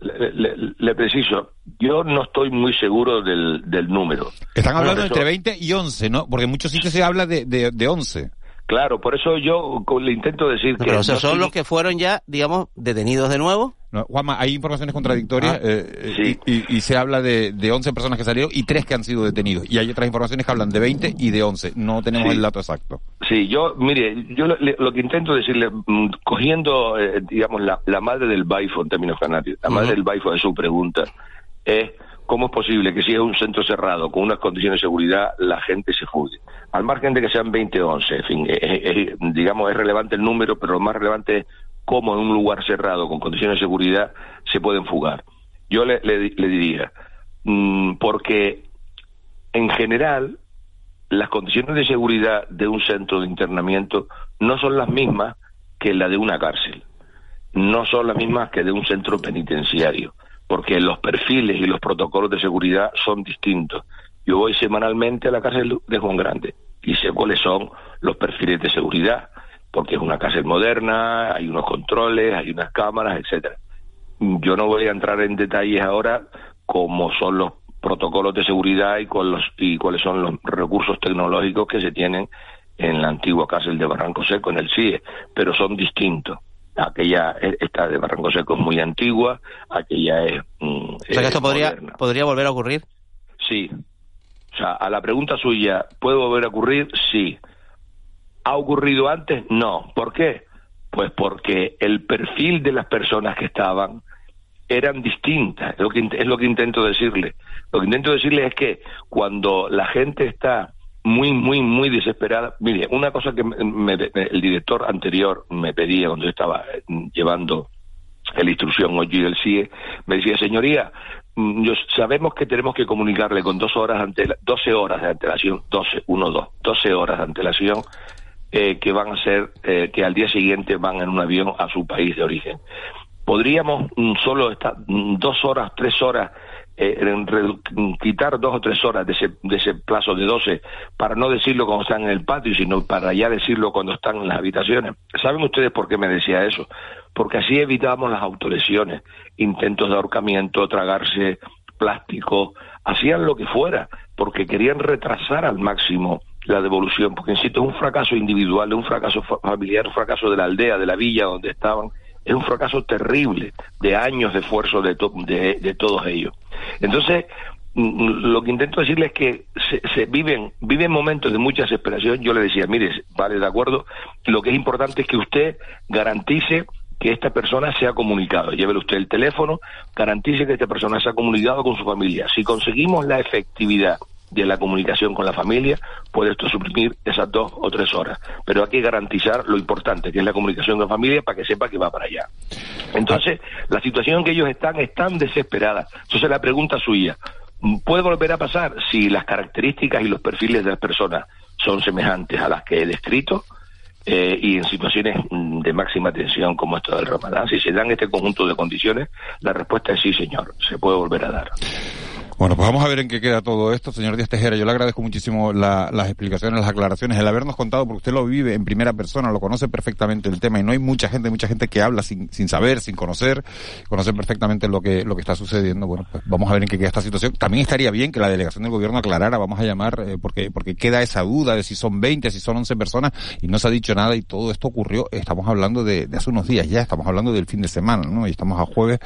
Le, preciso, yo no estoy muy seguro del, del número. Están hablando entre 20 y 11, ¿no? Porque en muchos sitios se habla de, de, de 11. Claro, por eso yo le intento decir que... Pero son los que fueron ya, digamos, detenidos de nuevo. No, Juanma, hay informaciones contradictorias ah, eh, y, se habla de, de 11 personas que salieron y 3 que han sido detenidos. Y hay otras informaciones que hablan de 20 y de 11. No tenemos el dato exacto. Sí, yo, mire, yo lo, que intento decirle, mm, cogiendo, eh, digamos, la, la, madre del BAIFO en términos canarios, la madre del BAIFO de su pregunta, es ¿cómo es posible que si es un centro cerrado con unas condiciones de seguridad la gente se fugue? Al margen de que sean 20 o 11, en fin, digamos es relevante el número, pero lo más relevante es cómo en un lugar cerrado con condiciones de seguridad se pueden fugar. Yo le, diría, mm, porque en general las condiciones de seguridad de un centro de internamiento no son las mismas que la de una cárcel, no son las mismas que de un centro penitenciario porque los perfiles y los protocolos de seguridad son distintos. Yo voy semanalmente a la cárcel de Juan Grande y sé cuáles son los perfiles de seguridad, porque es una cárcel moderna, hay unos controles, hay unas cámaras, etcétera. Yo no voy a entrar en detalles ahora cómo son los protocolos de seguridad y, con los, y cuáles son los recursos tecnológicos que se tienen en la antigua cárcel de Barranco Seco, en el CIE, pero son distintos aquella esta de Barranco Seco es muy antigua, aquella es... Mm, o sea que esto podría, podría volver a ocurrir. Sí. O sea, a la pregunta suya, ¿puede volver a ocurrir? Sí. ¿Ha ocurrido antes? No. ¿Por qué? Pues porque el perfil de las personas que estaban eran distintas, es lo que, es lo que intento decirle. Lo que intento decirle es que cuando la gente está muy, muy, muy desesperada. Mire, una cosa que el director anterior me pedía cuando yo estaba eh, llevando la instrucción hoy del CIE, me decía, señoría, mm, sabemos que tenemos que comunicarle con dos horas ante 12 horas de antelación, 12, 1, 2, 12 horas de antelación, eh, que van a ser, eh, que al día siguiente van en un avión a su país de origen. Podríamos mm, solo estar mm, dos horas, tres horas eh, quitar dos o tres horas de ese, de ese plazo de 12 para no decirlo cuando están en el patio, sino para ya decirlo cuando están en las habitaciones. ¿Saben ustedes por qué me decía eso? Porque así evitábamos las autolesiones, intentos de ahorcamiento, tragarse plástico, hacían lo que fuera, porque querían retrasar al máximo la devolución, porque insisto, es un fracaso individual, un fracaso familiar, un fracaso de la aldea, de la villa donde estaban, es un fracaso terrible de años de esfuerzo de, de, todos ellos. Entonces, mm, lo que intento decirles es que se, viven viven momentos de mucha desesperación. Yo le decía, mire, vale, de acuerdo, lo que es importante es que usted garantice que esta persona sea comunicado. Llévele usted el teléfono, garantice que esta persona sea comunicado con su familia. Si conseguimos la efectividad de la comunicación con la familia, puede esto suprimir esas dos o tres horas. Pero hay que garantizar lo importante, que es la comunicación con la familia, para que sepa que va para allá. Entonces, la situación en que ellos están es tan desesperada. Entonces, la pregunta suya, ¿puede volver a pasar si las características y los perfiles de las personas son semejantes a las que he descrito? Eh, y en situaciones mm, de máxima tensión como esto del Ramadán, si se dan este conjunto de condiciones, la respuesta es sí, señor, se puede volver a dar. Bueno, pues vamos a ver en qué queda todo esto, señor Díaz Tejera. Yo le agradezco muchísimo las explicaciones, las aclaraciones, el habernos contado, porque usted lo vive en primera persona, lo conoce perfectamente el tema y no hay mucha gente, mucha gente que habla sin, sin saber, sin conocer, conocer perfectamente lo que, lo que está sucediendo. Bueno, pues vamos a ver en qué queda esta situación. También estaría bien que la delegación del gobierno aclarara, vamos a llamar, eh, porque, porque queda esa duda de si son 20, si son 11 personas y no se ha dicho nada y todo esto ocurrió, estamos hablando de, hace unos días ya, estamos hablando del fin de semana, ¿no? Y estamos a jueves,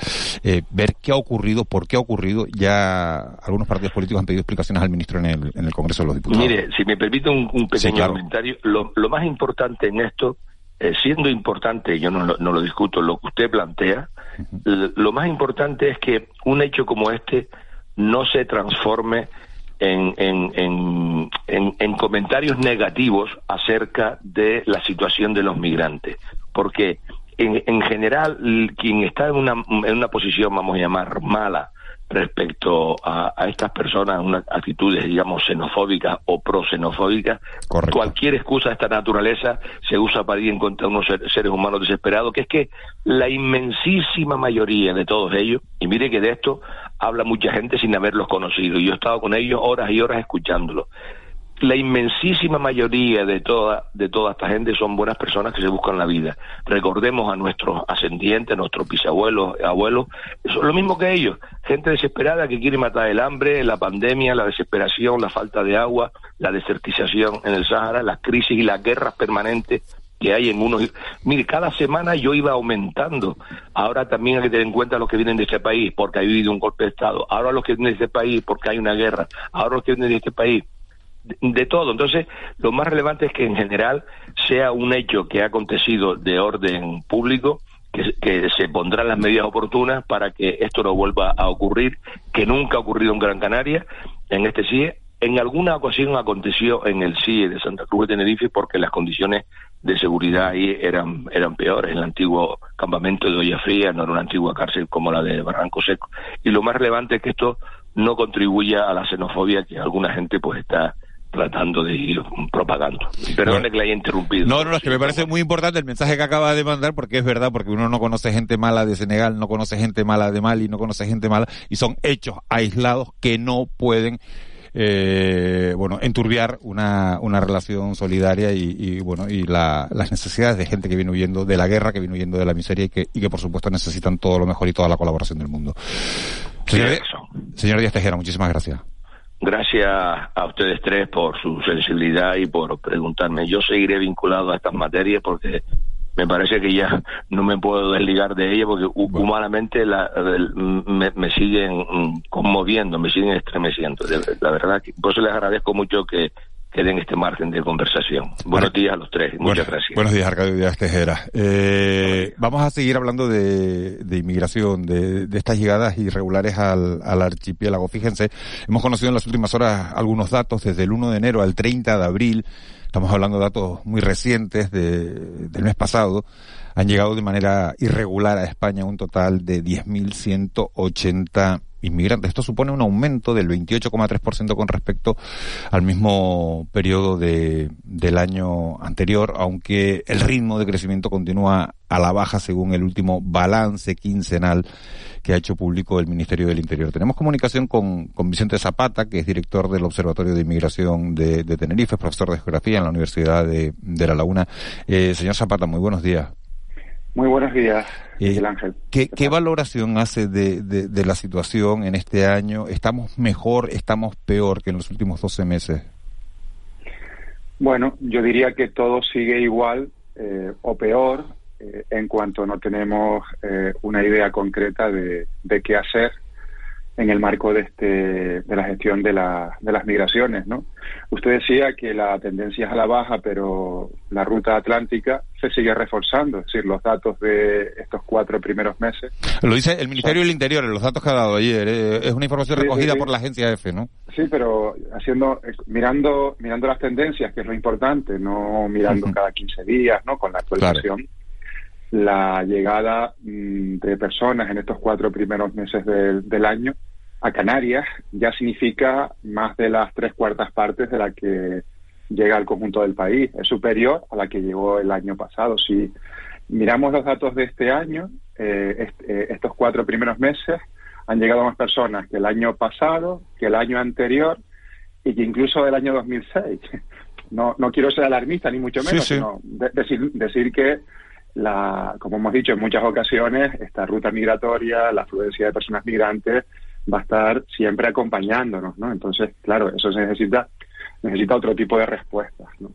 eh, ver qué ha ocurrido, por qué ha ocurrido, ya algunos partidos políticos han pedido explicaciones al ministro en el, en el Congreso de los Diputados. Mire, si me permite un, pequeño comentario, lo, más importante en esto, eh, siendo importante, yo no, no, lo discuto, lo que usted plantea, lo más importante es que un hecho como este no se transforme en, en, en, en, comentarios negativos acerca de la situación de los migrantes. Porque en, en general, quien está en una, en una posición, vamos a llamar, mala, respecto a, estas personas, unas actitudes, digamos, xenofóbicas o pro-xenofóbicas. Cualquier excusa de esta naturaleza se usa para ir en contra de unos seres humanos desesperados, que es que la inmensísima mayoría de todos ellos, y mire que de esto habla mucha gente sin haberlos conocido, y yo he estado con ellos horas y horas escuchándolos la inmensísima mayoría de toda, de toda esta gente son buenas personas que se buscan la vida. Recordemos a nuestros ascendientes, a nuestros bisabuelos, abuelos, son lo mismo que ellos, gente desesperada que quiere matar el hambre, la pandemia, la desesperación, la falta de agua, la desertización en el Sahara, las crisis y las guerras permanentes que hay en unos... Mire, cada semana yo iba aumentando. Ahora también hay que tener en cuenta los que vienen de este país porque ha vivido un golpe de Estado. Ahora los que vienen de este país porque hay una guerra. Ahora los que vienen de este país de todo. Entonces, lo más relevante es que en general sea un hecho que ha acontecido de orden público, que, se pondrán las medidas oportunas para que esto no vuelva a ocurrir, que nunca ha ocurrido en Gran Canaria, en este CIE. En alguna ocasión aconteció en el CIE de Santa Cruz de Tenerife porque las condiciones de seguridad ahí eran, eran peores. El antiguo campamento de Olla Fría no era una antigua cárcel como la de Barranco Seco. Y lo más relevante es que esto no contribuya a la xenofobia que alguna gente pues está tratando de ir propagando. Perdone que la haya interrumpido. No, no, es que me parece muy importante el mensaje que acaba de mandar porque es verdad, porque uno no conoce gente mala de Senegal, no conoce gente mala de Mali, no conoce gente mala y son hechos aislados que no pueden eh, bueno, enturbiar una, una relación solidaria y, bueno, y la, las necesidades de gente que viene huyendo de la guerra, que viene huyendo de la miseria y que, y que por supuesto necesitan todo lo mejor y toda la colaboración del mundo. Señor, señor Díaz Tejera, muchísimas gracias. Gracias a ustedes tres por su sensibilidad y por preguntarme. Yo seguiré vinculado a estas materias porque me parece que ya no me puedo desligar de ellas porque humanamente la, me, me, siguen conmoviendo, me siguen estremeciendo. La verdad, por eso les agradezco mucho que que den este margen de conversación. Buenos días a los tres, muchas gracias. Buenos días, Arcadio Díaz Tejera. Eh, vamos a seguir hablando de, inmigración, de, estas llegadas irregulares al, archipiélago. Fíjense, hemos conocido en las últimas horas algunos datos desde el 1 de enero al 30 de abril. Estamos hablando de datos muy recientes del mes pasado. Han llegado de manera irregular a España un total de 10.180 inmigrantes. Esto supone un aumento del 28,3% con respecto al mismo periodo de, del año anterior, aunque el ritmo de crecimiento continúa a la baja según el último balance quincenal que ha hecho público el Ministerio del Interior. Tenemos comunicación con, con Vicente Zapata, que es director del Observatorio de Inmigración de, Tenerife, profesor de Geografía en la Universidad de, de La Laguna. Eh, señor Zapata, muy buenos días. Muy buenos días, Eh, Miguel Ángel. ¿Qué, qué valoración hace de, de, de la situación en este año? ¿Estamos mejor, estamos peor que en los últimos 12 meses? Bueno, yo diría que todo sigue igual eh, o peor eh, en cuanto no tenemos eh, una idea concreta de, de qué hacer en el marco de, este, de la gestión de, la, de las migraciones. ¿no? Usted decía que la tendencia es a la baja, pero la ruta atlántica se sigue reforzando, es decir, los datos de estos cuatro primeros meses. Lo dice el Ministerio del Interior los datos que ha dado ayer. eh, es una información sí, recogida sí. por la agencia EFE, ¿no? Sí, pero haciendo, eh, mirando, mirando las tendencias, que es lo importante, no mirando cada 15 días, ¿no? Con la actualización. La llegada mm, de personas en estos cuatro primeros meses del- del año a Canarias ya significa más de las tres cuartas partes de la que llega al conjunto del país. Es superior a la que llegó el año pasado. Si miramos los datos de este año, eh, est- eh, estos cuatro primeros meses han llegado más personas que el año pasado, que el año anterior y que incluso del año 2006. No, no quiero ser alarmista ni mucho menos, Sí, sí. sino de- decir, decir que la, como hemos dicho en muchas ocasiones, esta ruta migratoria, la afluencia de personas migrantes va a estar siempre acompañándonos, ¿no? Entonces, claro, eso se necesita necesita otro tipo de respuestas, ¿no?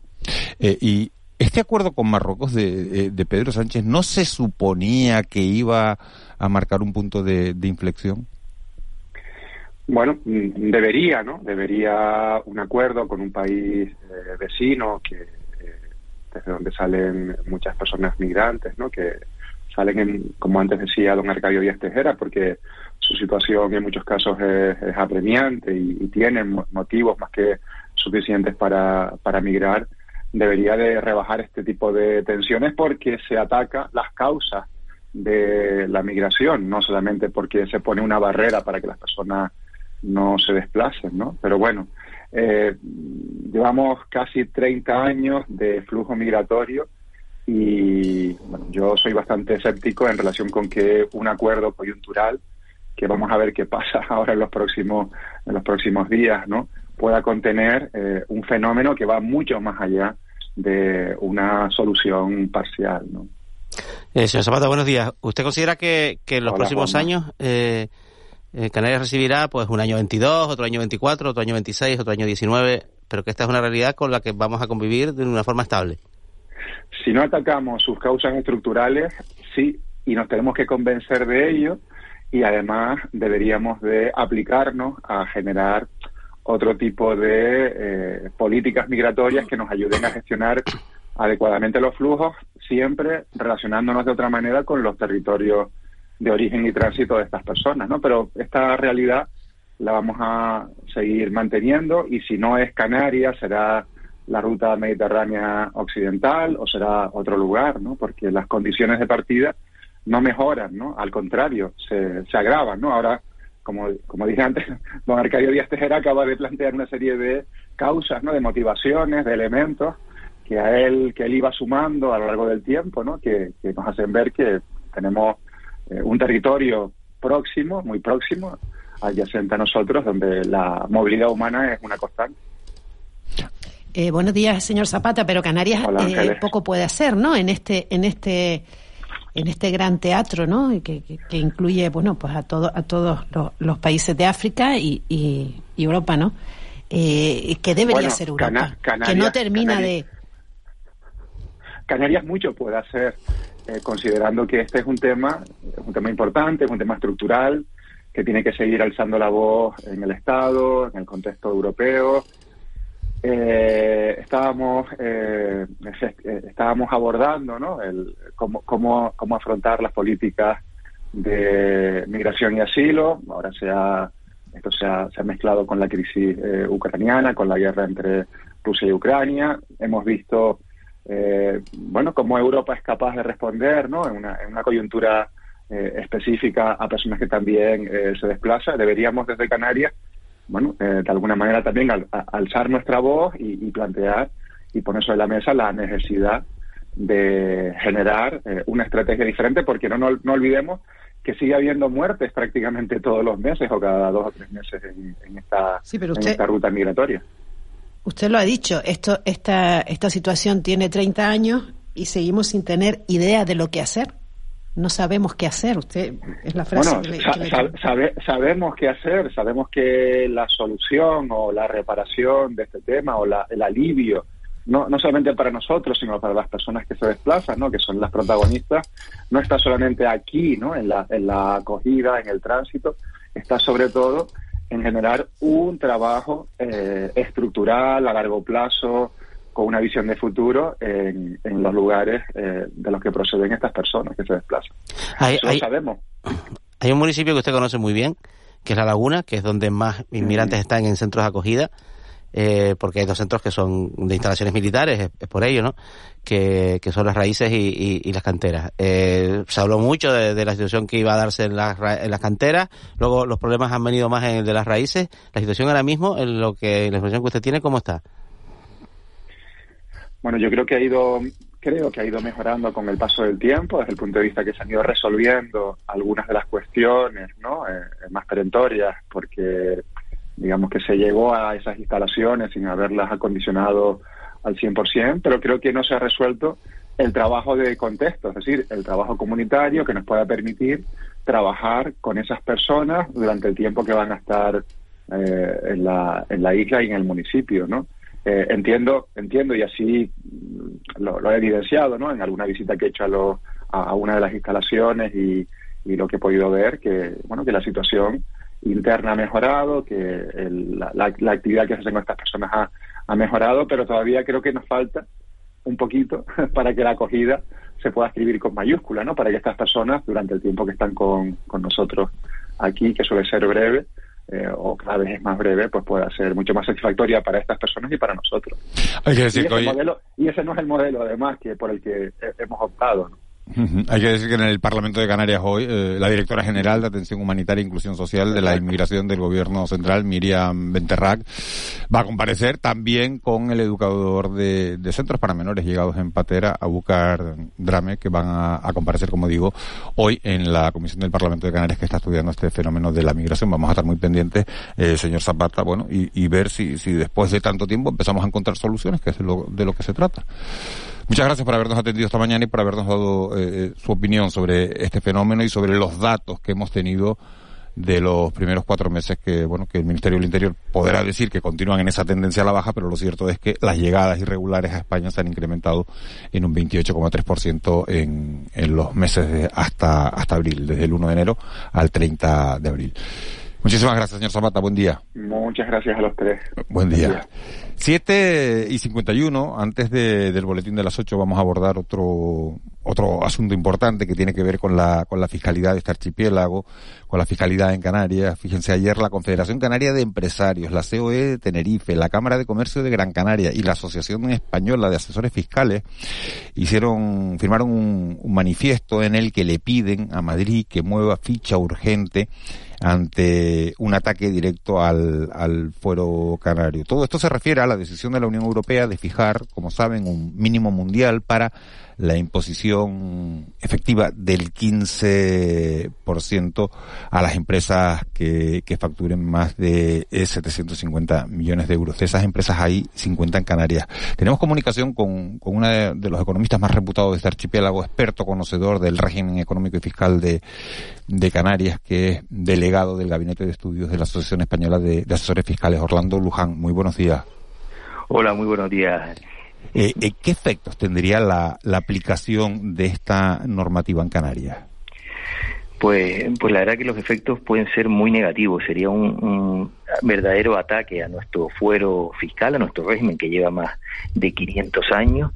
Eh, y este acuerdo con Marruecos de, de Pedro Sánchez no se suponía que iba a marcar un punto de, de inflexión. Bueno, mm, debería, ¿no? Debería un acuerdo con un país eh, vecino que eh, desde donde salen muchas personas migrantes, ¿no? Que salen, en, como antes decía don Arcadio Díaz Tejera, porque su situación en muchos casos es, apremiante y, y tienen mo- motivos más que suficientes para, para migrar, debería de rebajar este tipo de tensiones porque se ataca las causas de la migración, no solamente porque se pone una barrera para que las personas no se desplacen, ¿no? Pero bueno, eh, llevamos casi 30 años de flujo migratorio y yo soy bastante escéptico en relación con que un acuerdo coyuntural, que vamos a ver qué pasa ahora en los próximos, en los próximos días, ¿no? pueda contener eh, un fenómeno que va mucho más allá de una solución parcial, ¿no? Eh, señor Zapata, buenos días. ¿Usted considera que, que en los Hola, próximos Juanma. años eh, eh, Canarias recibirá pues un año 22, otro año 24, otro año 26, otro año 19, pero que esta es una realidad con la que vamos a convivir de una forma estable? Si no atacamos sus causas estructurales, sí, y nos tenemos que convencer de ello, y además deberíamos de aplicarnos a generar otro tipo de eh, políticas migratorias que nos ayuden a gestionar adecuadamente los flujos, siempre relacionándonos de otra manera con los territorios de origen y tránsito de estas personas, ¿no? Pero esta realidad la vamos a seguir manteniendo y si no es Canarias será la ruta mediterránea occidental o será otro lugar, ¿no? Porque las condiciones de partida no mejoran, ¿no? Al contrario, se, se agravan, ¿no? Ahora, como, como dije antes, don Arcadio Díaz Tejera acaba de plantear una serie de causas, ¿no? De motivaciones, de elementos que a él, que él iba sumando a lo largo del tiempo, ¿no? Que, que nos hacen ver que tenemos eh, un territorio próximo, muy próximo, adyacente a nosotros, donde la movilidad humana es una constante. Eh, buenos días, señor Zapata, pero Canarias Hola, eh, poco puede hacer, ¿no? En este, en este, en este gran teatro, ¿no? Que, que, que incluye, bueno, pues a todo, a todos los, los países de África y, y, y Europa, ¿no? Eh, que debería Bueno, ser Europa, Cana- que no Canarias- termina Canarias- de. Canarias mucho puede hacer, eh, considerando que este es un tema, es un tema importante, es un tema estructural, que tiene que seguir alzando la voz en el Estado, en el contexto europeo. Eh, estábamos eh, eh, estábamos abordando ¿no? el, cómo, cómo, cómo afrontar las políticas de migración y asilo. Ahora se ha, esto se ha, se ha mezclado con la crisis eh, ucraniana, con la guerra entre Rusia y Ucrania. Hemos visto eh, bueno cómo Europa es capaz de responder ¿no? en, una, en una coyuntura eh, específica a personas que también eh, se desplazan. Deberíamos desde Canarias, bueno, eh, de alguna manera también alzar nuestra voz y, plantear y poner sobre la mesa la necesidad de generar una estrategia diferente, porque no, no, olvidemos que sigue habiendo muertes prácticamente todos los meses o cada dos o tres meses en, esta, en esta ruta migratoria. Usted lo ha dicho, esto, esta, esta situación tiene 30 años y seguimos sin tener idea de lo que hacer. No sabemos qué hacer. Usted es la frase que, le, sabemos qué hacer. Sabemos que la solución o la reparación de este tema o la, el alivio, no, no solamente para nosotros, sino para las personas que se desplazan, ¿no? que son las protagonistas, no está solamente aquí, ¿no? en, la, en la acogida, en el tránsito, está sobre todo en generar un trabajo eh, estructural a largo plazo, con una visión de futuro en, los lugares eh, de los que proceden estas personas que se desplazan. Hay, sabemos. Hay un municipio que usted conoce muy bien, que es La Laguna, que es donde más inmigrantes están en centros de acogida, eh, porque hay dos centros que son de instalaciones militares, es, por ello, ¿no? Que, son las raíces y, las canteras. Eh, se habló mucho de, la situación que iba a darse en, las canteras, luego los problemas han venido más en el de las raíces. La situación ahora mismo, en lo que la información que usted tiene, ¿cómo está? Bueno, yo creo que ha ido, creo que ha ido mejorando con el paso del tiempo, desde el punto de vista que se han ido resolviendo algunas de las cuestiones, ¿no? Eh, más perentorias, porque digamos que se llegó a esas instalaciones sin haberlas acondicionado al 100%, pero creo que no se ha resuelto el trabajo de contexto, es decir, el trabajo comunitario que nos pueda permitir trabajar con esas personas durante el tiempo que van a estar eh, en, la, en la isla y en el municipio, ¿no? Eh, entiendo, entiendo y así lo, he evidenciado, ¿no? En alguna visita que he hecho a, a, una de las instalaciones y, lo que he podido ver, que bueno, que la situación interna ha mejorado, que la, actividad que hacen con estas personas ha, ha mejorado, pero todavía creo que nos falta un poquito para que la acogida se pueda escribir con mayúscula, ¿no? Para que estas personas, durante el tiempo que están con, con nosotros aquí, que suele ser breve, eh, o cada vez es más breve, pues pueda ser mucho más satisfactoria para estas personas y para nosotros. Hay que decir y, ese modelo, y ese no es el modelo, además, que por el que hemos optado. ¿no? Hay que decir que en el Parlamento de Canarias hoy, eh, la directora general de Atención Humanitaria e Inclusión Social de la Inmigración del Gobierno Central, Miriam Benterrac, va a comparecer también con el educador de, centros para menores llegados en Patera, Abucar Drame, que van a, comparecer, como digo, hoy en la Comisión del Parlamento de Canarias que está estudiando este fenómeno de la migración. Vamos a estar muy pendientes, eh, señor Zapata, bueno, y, ver si, si después de tanto tiempo empezamos a encontrar soluciones, que es de lo, de lo que se trata. Muchas gracias por habernos atendido esta mañana y por habernos dado eh, eh, su opinión sobre este fenómeno y sobre los datos que hemos tenido de los primeros cuatro meses que, bueno, que el Ministerio del Interior podrá decir que continúan en esa tendencia a la baja, pero lo cierto es que las llegadas irregulares a España se han incrementado en un 28,3% en, en los meses de hasta, hasta abril, desde el 1 de enero al 30 de abril. Muchísimas gracias, señor Zapata. Buen día. Muchas gracias a los tres. Buen día. Siete y 51, antes de, del boletín de las ocho, vamos a abordar otro, otro asunto importante que tiene que ver con la, con la fiscalidad de este archipiélago, con la fiscalidad en Canarias. Fíjense, ayer la Confederación Canaria de Empresarios, la COE de Tenerife, la Cámara de Comercio de Gran Canaria y la Asociación Española de Asesores Fiscales hicieron, firmaron un, un manifiesto en el que le piden a Madrid que mueva ficha urgente ante un ataque directo al, al fuero canario. Todo esto se refiere a la decisión de la Unión Europea de fijar, como saben, un mínimo mundial para la imposición efectiva del 15% a las empresas que, que facturen más de 750 eh, millones de euros. De esas empresas hay 50 en Canarias. Tenemos comunicación con, con uno de, los economistas más reputados de este archipiélago, experto conocedor del régimen económico y fiscal de, de Canarias, que es delegado del Gabinete de Estudios de la Asociación Española de, de Asesores Fiscales, Orlando Luján. Muy buenos días. Hola, muy buenos días. Eh, eh, ¿Qué efectos tendría la, la aplicación de esta normativa en Canarias? Pues, pues la verdad que los efectos pueden ser muy negativos. Sería un, verdadero ataque a nuestro fuero fiscal, a nuestro régimen que lleva más de 500 años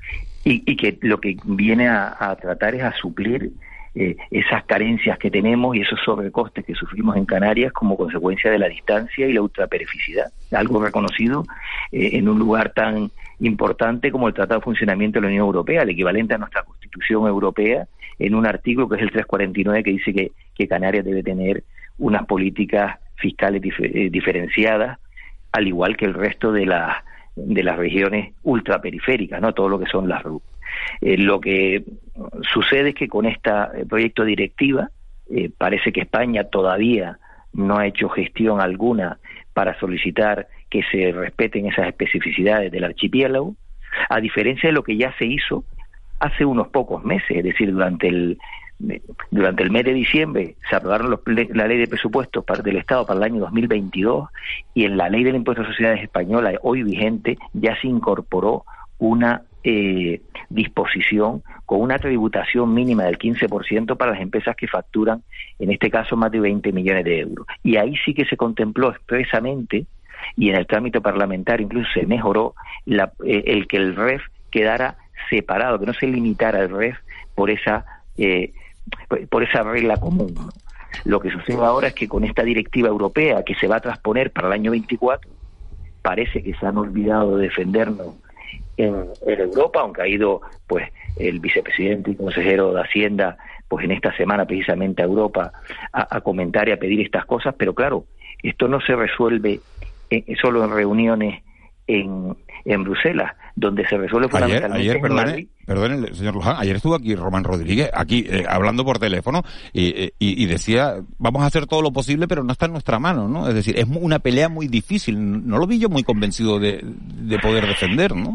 y, que lo que viene a, a tratar es a suplir eh, esas carencias que tenemos y esos sobrecostes que sufrimos en Canarias como consecuencia de la distancia y la ultraperificidad. Algo reconocido eh, en un lugar tan importante como el Tratado de Funcionamiento de la Unión Europea, el equivalente a nuestra Constitución Europea en un artículo que es el 349 que dice que, Canarias debe tener unas políticas fiscales eh, diferenciadas, al igual que el resto de las de las regiones ultraperiféricas, ¿no? Todo lo que son las RUP. Eh, lo que sucede es que con este proyecto directiva eh, parece que España todavía no ha hecho gestión alguna para solicitar que se respeten esas especificidades del archipiélago, a diferencia de lo que ya se hizo hace unos pocos meses, es decir, durante el durante el mes de diciembre se aprobaron la ley de presupuestos del Estado para el año 2022 y en la ley del impuesto a sociedades española hoy vigente ya se incorporó una eh, disposición con una tributación mínima del 15% para las empresas que facturan, en este caso, más de 20 millones de euros. Y ahí sí que se contempló expresamente, y en el trámite parlamentario incluso se mejoró, la, eh, el que el REF quedara separado, que no se limitara el REF por esa, eh, por esa regla común. Lo que sucede ahora es que con esta directiva europea que se va a transponer para el año 24, parece que se han olvidado de defendernos en, Europa, aunque ha ido pues el vicepresidente y consejero de Hacienda pues en esta semana precisamente a Europa a, comentar y a pedir estas cosas, pero claro, esto no se resuelve solo en reuniones en, en Bruselas, donde se resuelve fundamentalmente ayer, perdone, perdone, señor Luján, ayer estuvo aquí Román Rodríguez, aquí eh, hablando por teléfono, y, y, decía, vamos a hacer todo lo posible, pero no está en nuestra mano, ¿no? Es decir, es una pelea muy difícil, no lo vi yo muy convencido de, de poder defender, ¿no?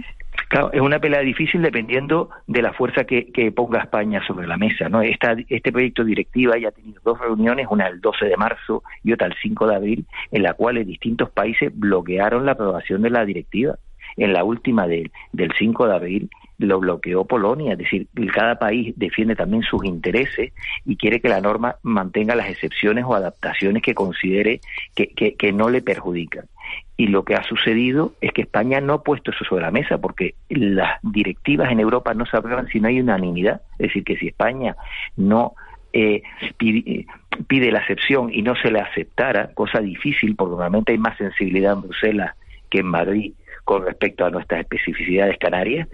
Claro, es una pelea difícil dependiendo de la fuerza que, ponga España sobre la mesa. ¿no? Esta, este proyecto directiva ya ha tenido dos reuniones, una el 12 de marzo y otra el 5 de abril, en la cual distintos países bloquearon la aprobación de la directiva. En la última del, del 5 de abril lo bloqueó Polonia, es decir, cada país defiende también sus intereses y quiere que la norma mantenga las excepciones o adaptaciones que considere que no le perjudican. Y lo que ha sucedido es que España no ha puesto eso sobre la mesa, porque las directivas en Europa no se aprueban si no hay unanimidad. Es decir, que si España no eh, pide, pide, la excepción y no se le aceptara, cosa difícil, porque normalmente hay más sensibilidad en Bruselas que en Madrid con respecto a nuestras especificidades canarias,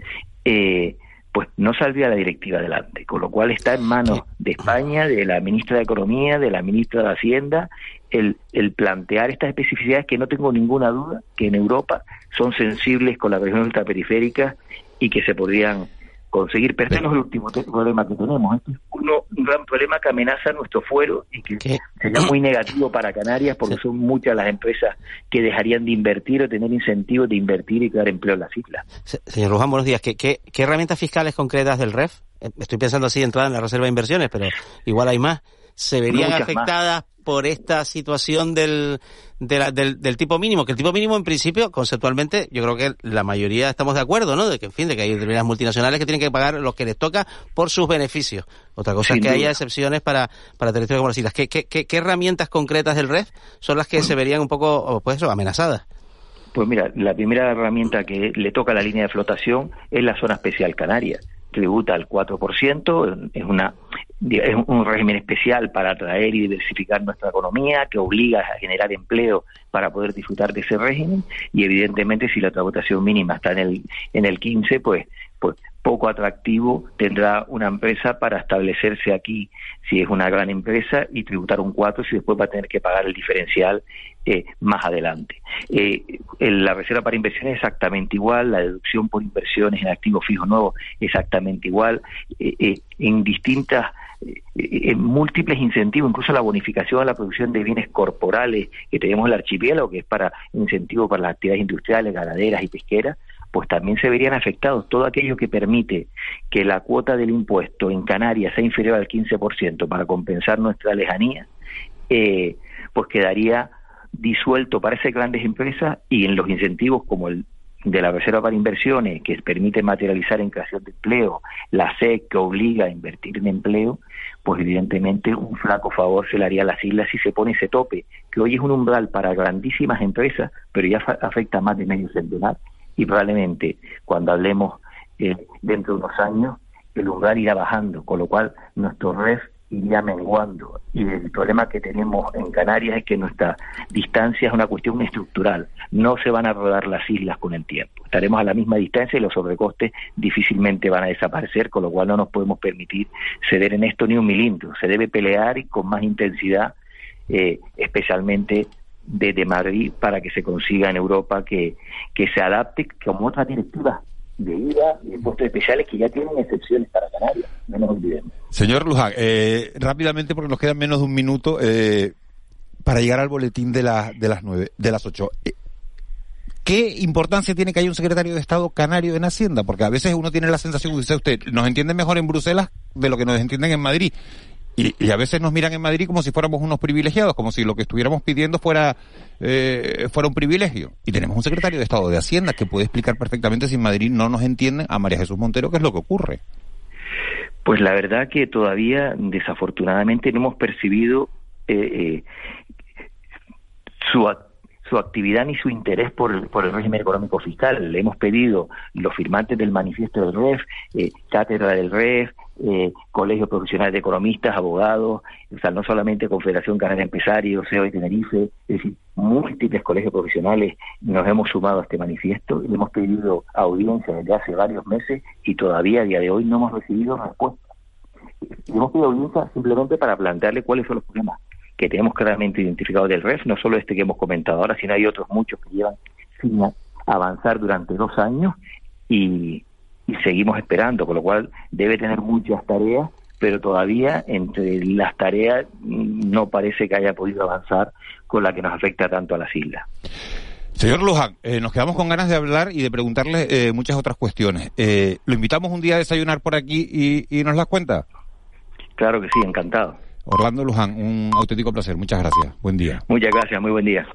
eh, pues no saldría la directiva adelante, con lo cual está en manos de España, de la ministra de Economía, de la ministra de Hacienda, el, el plantear estas especificidades que no tengo ninguna duda que en Europa son sensibles con las regiones ultraperiféricas y que se podrían conseguir. Pero este no es el último problema que tenemos. Este es un gran problema que amenaza nuestro fuero y que sería muy negativo para Canarias porque son muchas las empresas que dejarían de invertir o tener incentivos de invertir y crear empleo en las islas. Señor Luján, buenos días. ¿Qué, qué, qué herramientas fiscales concretas del REF? Eh, estoy pensando así entrada en la reserva de inversiones, pero igual hay más. ¿Se verían afectadas por esta situación del, del, tipo mínimo, que el tipo mínimo en principio, conceptualmente, yo creo que la mayoría estamos de acuerdo, ¿no? De que, en fin, de que hay determinadas multinacionales que tienen que pagar lo que les toca por sus beneficios. Otra cosa es que haya excepciones para, para territorios como las islas. ¿Qué, qué, qué, herramientas concretas del REF son las que se verían un poco, pues eso, amenazadas? Pues mira, la primera herramienta que le toca a la línea de flotación es la zona especial canaria tributa al 4%, es una es un régimen especial para atraer y diversificar nuestra economía, que obliga a generar empleo para poder disfrutar de ese régimen y evidentemente si la tributación mínima está en el en el 15, pues pues poco atractivo tendrá una empresa para establecerse aquí si es una gran empresa y tributar un 4 si después va a tener que pagar el diferencial eh, más adelante. Eh, la reserva para inversiones es exactamente igual, la deducción por inversiones en activos fijos nuevos exactamente igual, eh, en distintas en múltiples incentivos, incluso la bonificación a la producción de bienes corporales que tenemos en el archipiélago, que es para incentivo para las actividades industriales, ganaderas y pesqueras, pues también se verían afectados. Todo aquello que permite que la cuota del impuesto en Canarias sea inferior al 15% para compensar nuestra lejanía, eh, pues quedaría disuelto para esas grandes empresas y en los incentivos como el de la Reserva para Inversiones, que permite materializar en creación de empleo, la SEC que obliga a invertir en empleo, pues evidentemente un flaco favor se le haría a las islas si se pone ese tope, que hoy es un umbral para grandísimas empresas, pero ya afecta a más de medio centenar y probablemente cuando hablemos eh, dentro de unos años el umbral irá bajando, con lo cual nuestro REF iría menguando. Y el problema que tenemos en Canarias es que nuestra distancia es una cuestión estructural. No se van a rodar las islas con el tiempo. Estaremos a la misma distancia y los sobrecostes difícilmente van a desaparecer, con lo cual no nos podemos permitir ceder en esto ni un milímetro. Se debe pelear y con más intensidad, eh, especialmente desde Madrid, para que se consiga en Europa que, que se adapte como otras directivas de IVA y impuestos especiales que ya tienen excepciones para Canarias, no nos olvidemos. Señor Luján, eh, rápidamente porque nos quedan menos de un minuto eh, para llegar al boletín de, la, de las nueve, de las ocho. Eh, ¿Qué importancia tiene que haya un secretario de Estado canario en Hacienda? Porque a veces uno tiene la sensación, dice usted, nos entienden mejor en Bruselas de lo que nos entienden en Madrid. Y, a veces nos miran en Madrid como si fuéramos unos privilegiados, como si lo que estuviéramos pidiendo fuera, eh, fuera un privilegio. Y tenemos un secretario de Estado de Hacienda que puede explicar perfectamente si en Madrid no nos entienden a María Jesús Montero qué es lo que ocurre. Pues la verdad que todavía, desafortunadamente, no hemos percibido eh, eh, su, su actividad ni su interés por por el régimen económico fiscal. Le hemos pedido los firmantes del manifiesto del REF, eh, cátedra del REF, eh, colegios profesionales de economistas, abogados, o sea, no solamente Confederación Canaria Empresarios, CEO de Tenerife, es decir, múltiples colegios profesionales nos hemos sumado a este manifiesto y hemos pedido audiencia desde hace varios meses y todavía a día de hoy no hemos recibido respuesta. Le hemos pedido audiencia simplemente para plantearle cuáles son los problemas que tenemos claramente identificados del REF, no solo este que hemos comentado ahora, sino hay otros muchos que llevan sin avanzar durante dos años y, y seguimos esperando, con lo cual debe tener muchas tareas, pero todavía entre las tareas no parece que haya podido avanzar con la que nos afecta tanto a las islas. Señor Luján, eh, nos quedamos con ganas de hablar y de preguntarle eh, muchas otras cuestiones. Eh, ¿Lo invitamos un día a desayunar por aquí y, y nos las cuenta? Claro que sí, encantado. Orlando Luján, un auténtico placer. Muchas gracias. Buen día. Muchas gracias, muy buen día.